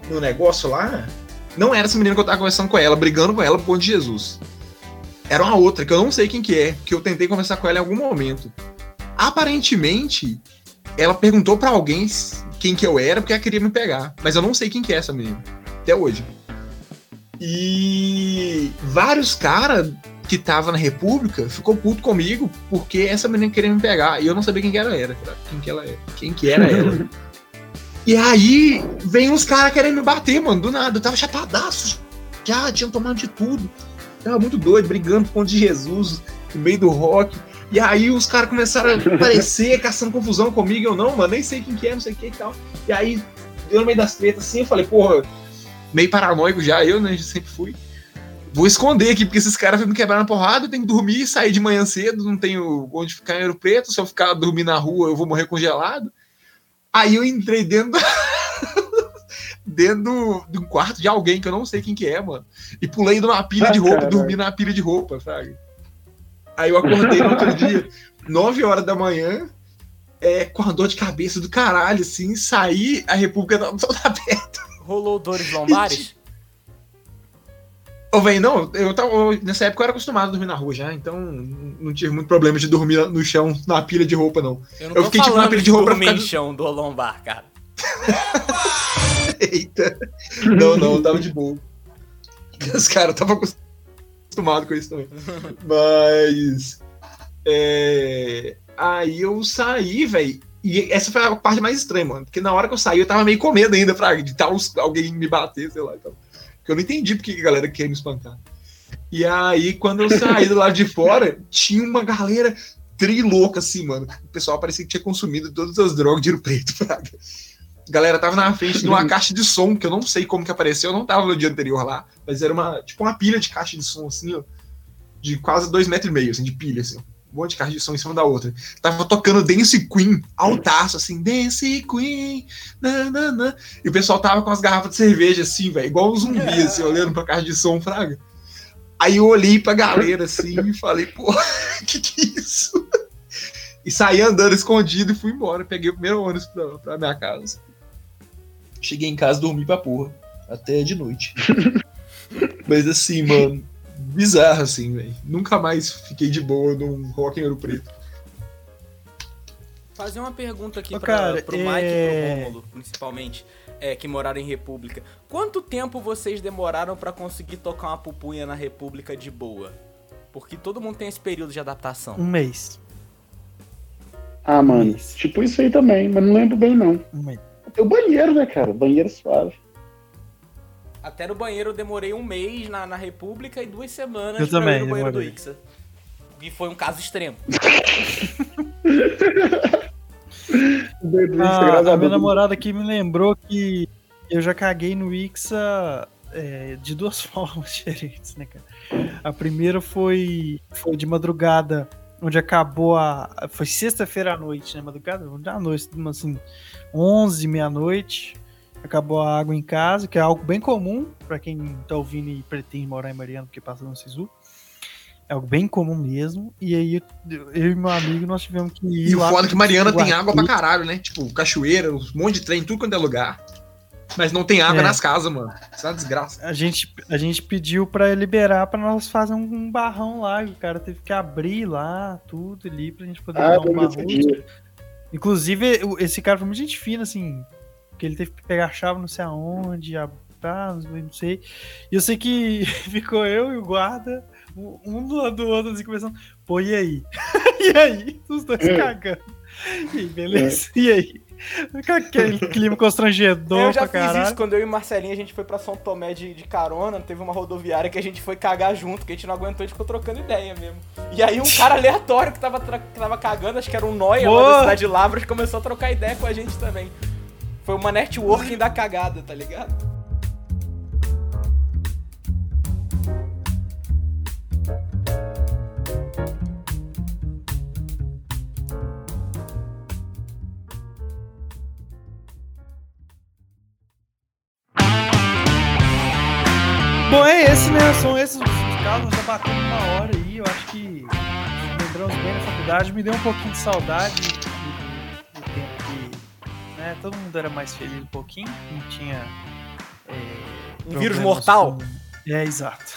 no negócio lá, não era essa menina que eu tava conversando com ela, brigando com ela por conta de Jesus. Era uma outra, que eu não sei quem que é, que eu tentei conversar com ela em algum momento. Aparentemente, ela perguntou para alguém quem que eu era, porque ela queria me pegar. Mas eu não sei quem que é essa menina. Até hoje. E vários caras que tava na República ficou puto comigo porque essa menina queria me pegar. E eu não sabia quem que ela era. Quem que ela era. Quem que era ela. e aí vem uns caras querendo me bater, mano, do nada. Eu tava chapadaço. Já tinham tomado de tudo. Tava muito doido, brigando por conta de Jesus, no meio do rock. E aí os caras começaram a aparecer, caçando confusão comigo. Eu não, mano, nem sei quem que é, não sei o que e tal. E aí, eu no meio das tretas assim, eu falei, porra, meio paranoico já, eu, né, sempre fui. Vou esconder aqui, porque esses caras me quebrar na porrada, eu tenho que dormir, sair de manhã cedo, não tenho onde ficar em Ouro Preto, se eu ficar dormir na rua eu vou morrer congelado. Aí eu entrei dentro dentro de um quarto de alguém que eu não sei quem que é, mano. E pulei numa pilha ah, de roupa, cara. dormi na pilha de roupa, sabe? Aí eu acordei no outro dia, 9 horas da manhã, é, com a dor de cabeça do caralho, assim, saí, a República tava toda aberta. Rolou dores lombares? Ô, oh, velho, não, eu tava. Nessa época eu era acostumado a dormir na rua já, então não tive muito problema de dormir no chão, na pilha de roupa, não. Eu, não eu fiquei tipo na pilha de, de roupa. Dormir no chão do lombar, cara. Eita. Não, não, tava de boa. Os caras acostumados acostumado com isso também. Mas. É, aí eu saí, velho. E essa foi a parte mais estranha, mano. Porque na hora que eu saí, eu tava meio com medo ainda pra, de tal, alguém me bater, sei lá. Então, porque eu não entendi porque a galera queria me espantar. E aí, quando eu saí do lado de fora, tinha uma galera trilouca, assim, mano. O pessoal parecia que tinha consumido todas as drogas de Ouro Preto, praga galera tava na frente de uma caixa de som, que eu não sei como que apareceu, eu não tava no dia anterior lá, mas era uma, tipo uma pilha de caixa de som, assim, ó, de quase dois metros e meio, assim, de pilha, assim. Um monte de caixa de som em cima da outra. Tava tocando Dance Queen, altaço, assim, Dance Queen, nanana. E o pessoal tava com as garrafas de cerveja, assim, velho, igual um zumbi, assim, olhando pra caixa de som, fraga. Aí eu olhei pra galera, assim, e falei, pô, que que é isso? E saí andando escondido e fui embora. Peguei o primeiro ônibus pra, pra minha casa. Cheguei em casa, dormi pra porra. Até de noite. Mas assim, mano, bizarro assim, velho. Nunca mais fiquei de boa num Rock em Ouro Preto. Fazer uma pergunta aqui Ô, pra, cara, pro Mike é... e pro Rômulo, principalmente, é, que moraram em República. Quanto tempo vocês demoraram para conseguir tocar uma pupunha na República de boa? Porque todo mundo tem esse período de adaptação. Um mês. Ah, mano, tipo isso aí também, mas não lembro bem não. Um mês. Tem o banheiro, né, cara? Banheiro suave. Até no banheiro eu demorei um mês na, na República e duas semanas eu pra também, ir no banheiro do Ixa. E foi um caso extremo. ah, a minha namorada aqui me lembrou que eu já caguei no Ixa é, de duas formas diferentes, né, cara? A primeira foi, foi de madrugada, onde acabou a. Foi sexta-feira à noite, né? Madrugada? À noite, assim, 11, meia-noite, acabou a água em casa, que é algo bem comum para quem tá ouvindo e pretende morar em Mariana porque passa no Sisu. É algo bem comum mesmo. E aí eu e meu amigo nós tivemos que ir. E o foda que Mariana tem água pra caralho, né? Tipo, cachoeira, um monte de trem, tudo quanto é lugar. Mas não tem água é. nas casas, mano. Isso é uma desgraça. A gente, a gente pediu pra liberar pra nós fazer um barrão lá. O cara teve que abrir lá, tudo ali, pra gente poder ah, dar um barrão. Inclusive, esse cara foi muito gente fina, assim, porque ele teve que pegar a chave não sei aonde, a, ah, não sei. E eu sei que ficou eu e o guarda, um do lado do outro, assim, conversando, pô, e aí? e aí? Os dois é. cagando. E aí, beleza? É. E aí? Aquele clima constrangedor Eu já fiz caralho. isso quando eu e Marcelinho a gente foi pra São Tomé de, de carona. Teve uma rodoviária que a gente foi cagar junto, que a gente não aguentou, a gente ficou trocando ideia mesmo. E aí um cara aleatório que tava, que tava cagando, acho que era um Noia lá da cidade de Lavras, começou a trocar ideia com a gente também. Foi uma networking da cagada, tá ligado? É, são esses os casos, já batendo uma hora aí, eu acho que lembramos bem da faculdade, me deu um pouquinho de saudade do tempo que né, todo mundo era mais feliz um pouquinho, não tinha. É, um vírus mortal? Com... É, exato.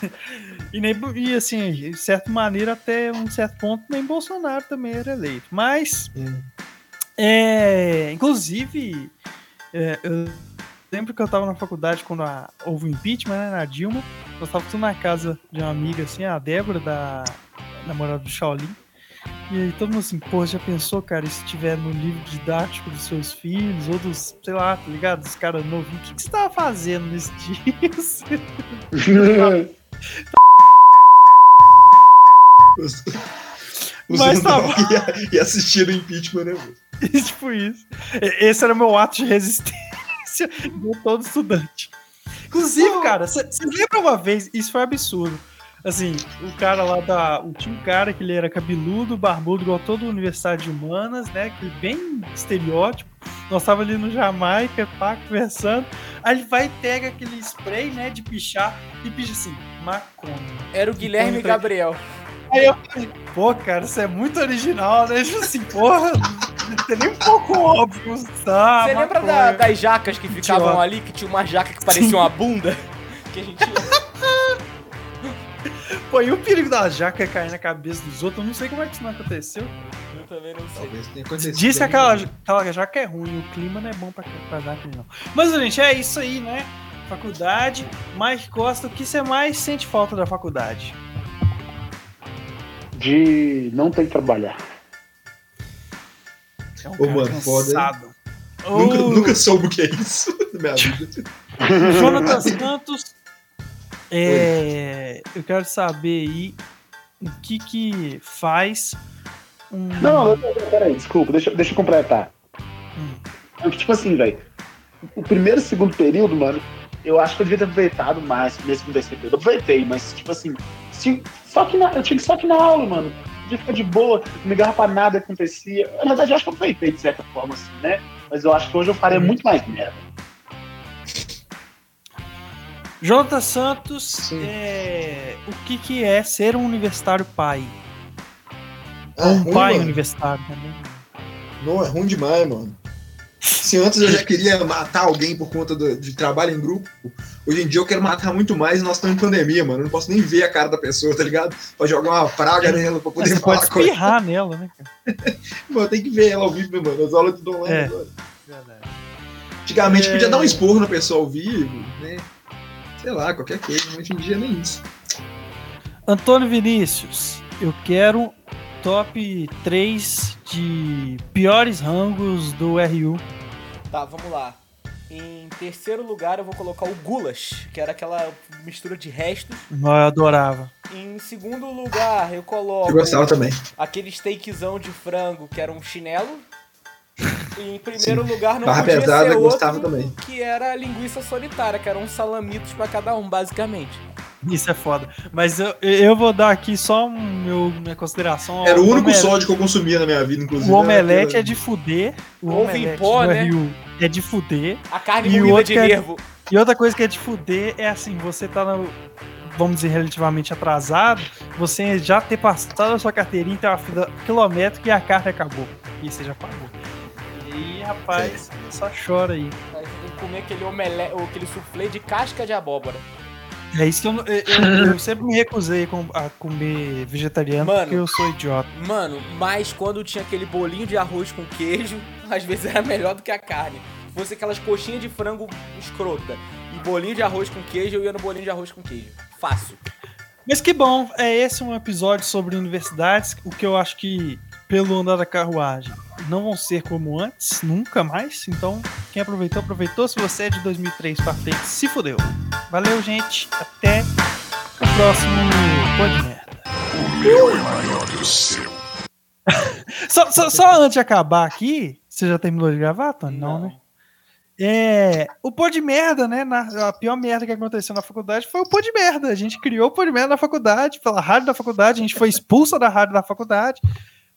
e, nem, e assim, de certa maneira, até um certo ponto, nem Bolsonaro também era eleito. Mas, hum. é, inclusive, é, eu lembro que eu tava na faculdade quando a, houve o impeachment, né, na Dilma. Eu tava tudo na casa de uma amiga, assim, a Débora, da namorada do Shaolin. E aí todo mundo assim, pô, já pensou, cara, se tiver no livro didático dos seus filhos, ou dos, sei lá, tá ligado? Dos caras novinhos, o que, que você tava fazendo nesses dias? Mas tá bom. E assistir o impeachment, né? tipo isso. Esse era o meu ato de resistência de todo estudante. Inclusive, cara, você lembra uma vez, isso foi absurdo. Assim, o cara lá da. Tinha um cara que ele era cabeludo, barbudo, igual toda a Universidade de Humanas, né? Que bem estereótipo. Nós tava ali no Jamaica, pá, conversando. Aí ele vai e pega aquele spray, né, de pichar e picha assim, maconha. Era o Guilherme Gabriel. Aí eu falei, pô, cara, isso é muito original, né? Tipo assim, porra, nem um pouco óbvio. Tá, Você lembra da, das jacas que ficavam Idiota. ali, que tinha uma jaca que parecia Sim. uma bunda? Que a gente Pô, e o perigo da jaca cair na cabeça dos outros, eu não sei como é que isso não aconteceu. Eu também não sei. Talvez tenha acontecido. Diz que aquela, aquela jaca é ruim, o clima não é bom pra, pra jaca, não. Mas, gente, é isso aí, né? Faculdade, Mike Costa, o que você mais sente falta da faculdade? De não ter que trabalhar. É um Ô, mano, cansado. foda. Nunca, nunca soube o que é isso na minha vida. Jonathan Santos é, eu quero saber aí o que que faz um... Não, peraí, desculpa, deixa, deixa eu completar. Hum. Tipo assim, velho, o primeiro e segundo período, mano, eu acho que eu devia ter aproveitado mais, mesmo desse período. Eu aproveitei, mas, tipo assim, se, só que na, eu tinha que só que na aula, mano. Podia ficar de boa, não me pra nada acontecia. Na verdade, eu acho que eu aproveitei de certa forma, assim, né? Mas eu acho que hoje eu faria uhum. muito mais merda. Jonathan Santos, é, o que, que é ser um universitário pai? É um ruim, pai mano. universitário também. Não, é ruim demais, mano. Se antes eu já queria matar alguém por conta do, de trabalho em grupo, hoje em dia eu quero matar muito mais e nós estamos em pandemia, mano. Eu não posso nem ver a cara da pessoa, tá ligado? Pra jogar uma praga nela, pra poder Você falar pode espirrar nela, né, cara? mano, tem que ver ela ao vivo, mano. As aulas de online é. agora. Verdade. Antigamente é... podia dar um esporro na pessoa ao vivo, né? sei lá, qualquer coisa. Hoje em dia nem isso. Antônio Vinícius, eu quero top 3 de piores rangos do RU. Tá, vamos lá. Em terceiro lugar eu vou colocar o Gulash, que era aquela mistura de restos. Eu adorava. Em segundo lugar eu coloco. Eu gostava também. Aquele steakzão de frango que era um chinelo. Em primeiro Sim. lugar, não Barra podia pesada, ser outro também. que era a linguiça solitária, que eram salamitos para cada um, basicamente. Isso é foda. Mas eu, eu vou dar aqui só meu, minha consideração. Era o único omelete. sódio que eu consumia na minha vida, inclusive. O omelete é de fuder. O Ovo em pó, né? Rio é de fuder. A carne moída de é nervo. E outra coisa que é de fuder é assim, você tá no, vamos dizer, relativamente atrasado, você já ter passado a sua carteirinha, tem uma fila quilométrica e a carta acabou. E você já pagou aí, rapaz, só chora aí. Aí tem que comer aquele omelete, ou aquele soufflé de casca de abóbora. É isso que eu, eu, eu sempre me recusei a comer vegetariano mano, porque eu sou idiota. Mano, mas quando tinha aquele bolinho de arroz com queijo, às vezes era melhor do que a carne. Se fosse aquelas coxinhas de frango escrota e bolinho de arroz com queijo, eu ia no bolinho de arroz com queijo. Fácil. Mas que bom, é esse um episódio sobre universidades, o que eu acho que pelo andar da carruagem não vão ser como antes, nunca mais. Então, quem aproveitou, aproveitou. Se você é de 2003 para frente, se fodeu. Valeu, gente. Até o próximo Pode Merda. O meu é maior que o seu. só, só, só, antes de acabar aqui, você já terminou de gravar, Tony? Não, não né? É, o pô de merda, né? Na, a pior merda que aconteceu na faculdade foi o pô de merda. A gente criou o pô de merda na faculdade, pela rádio da faculdade, a gente foi expulsa da rádio da faculdade.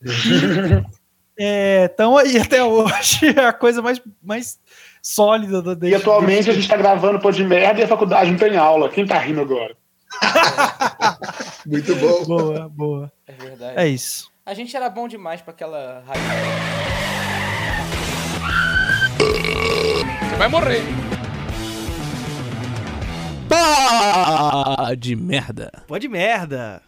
Estão aí até hoje, a coisa mais, mais sólida do E atualmente a gente tá gravando pô de merda e a faculdade não tem aula. Quem tá rindo agora? Muito bom. Boa, boa. É verdade. É isso. A gente era bom demais pra aquela. Você vai morrer. Pá de merda. Pode merda.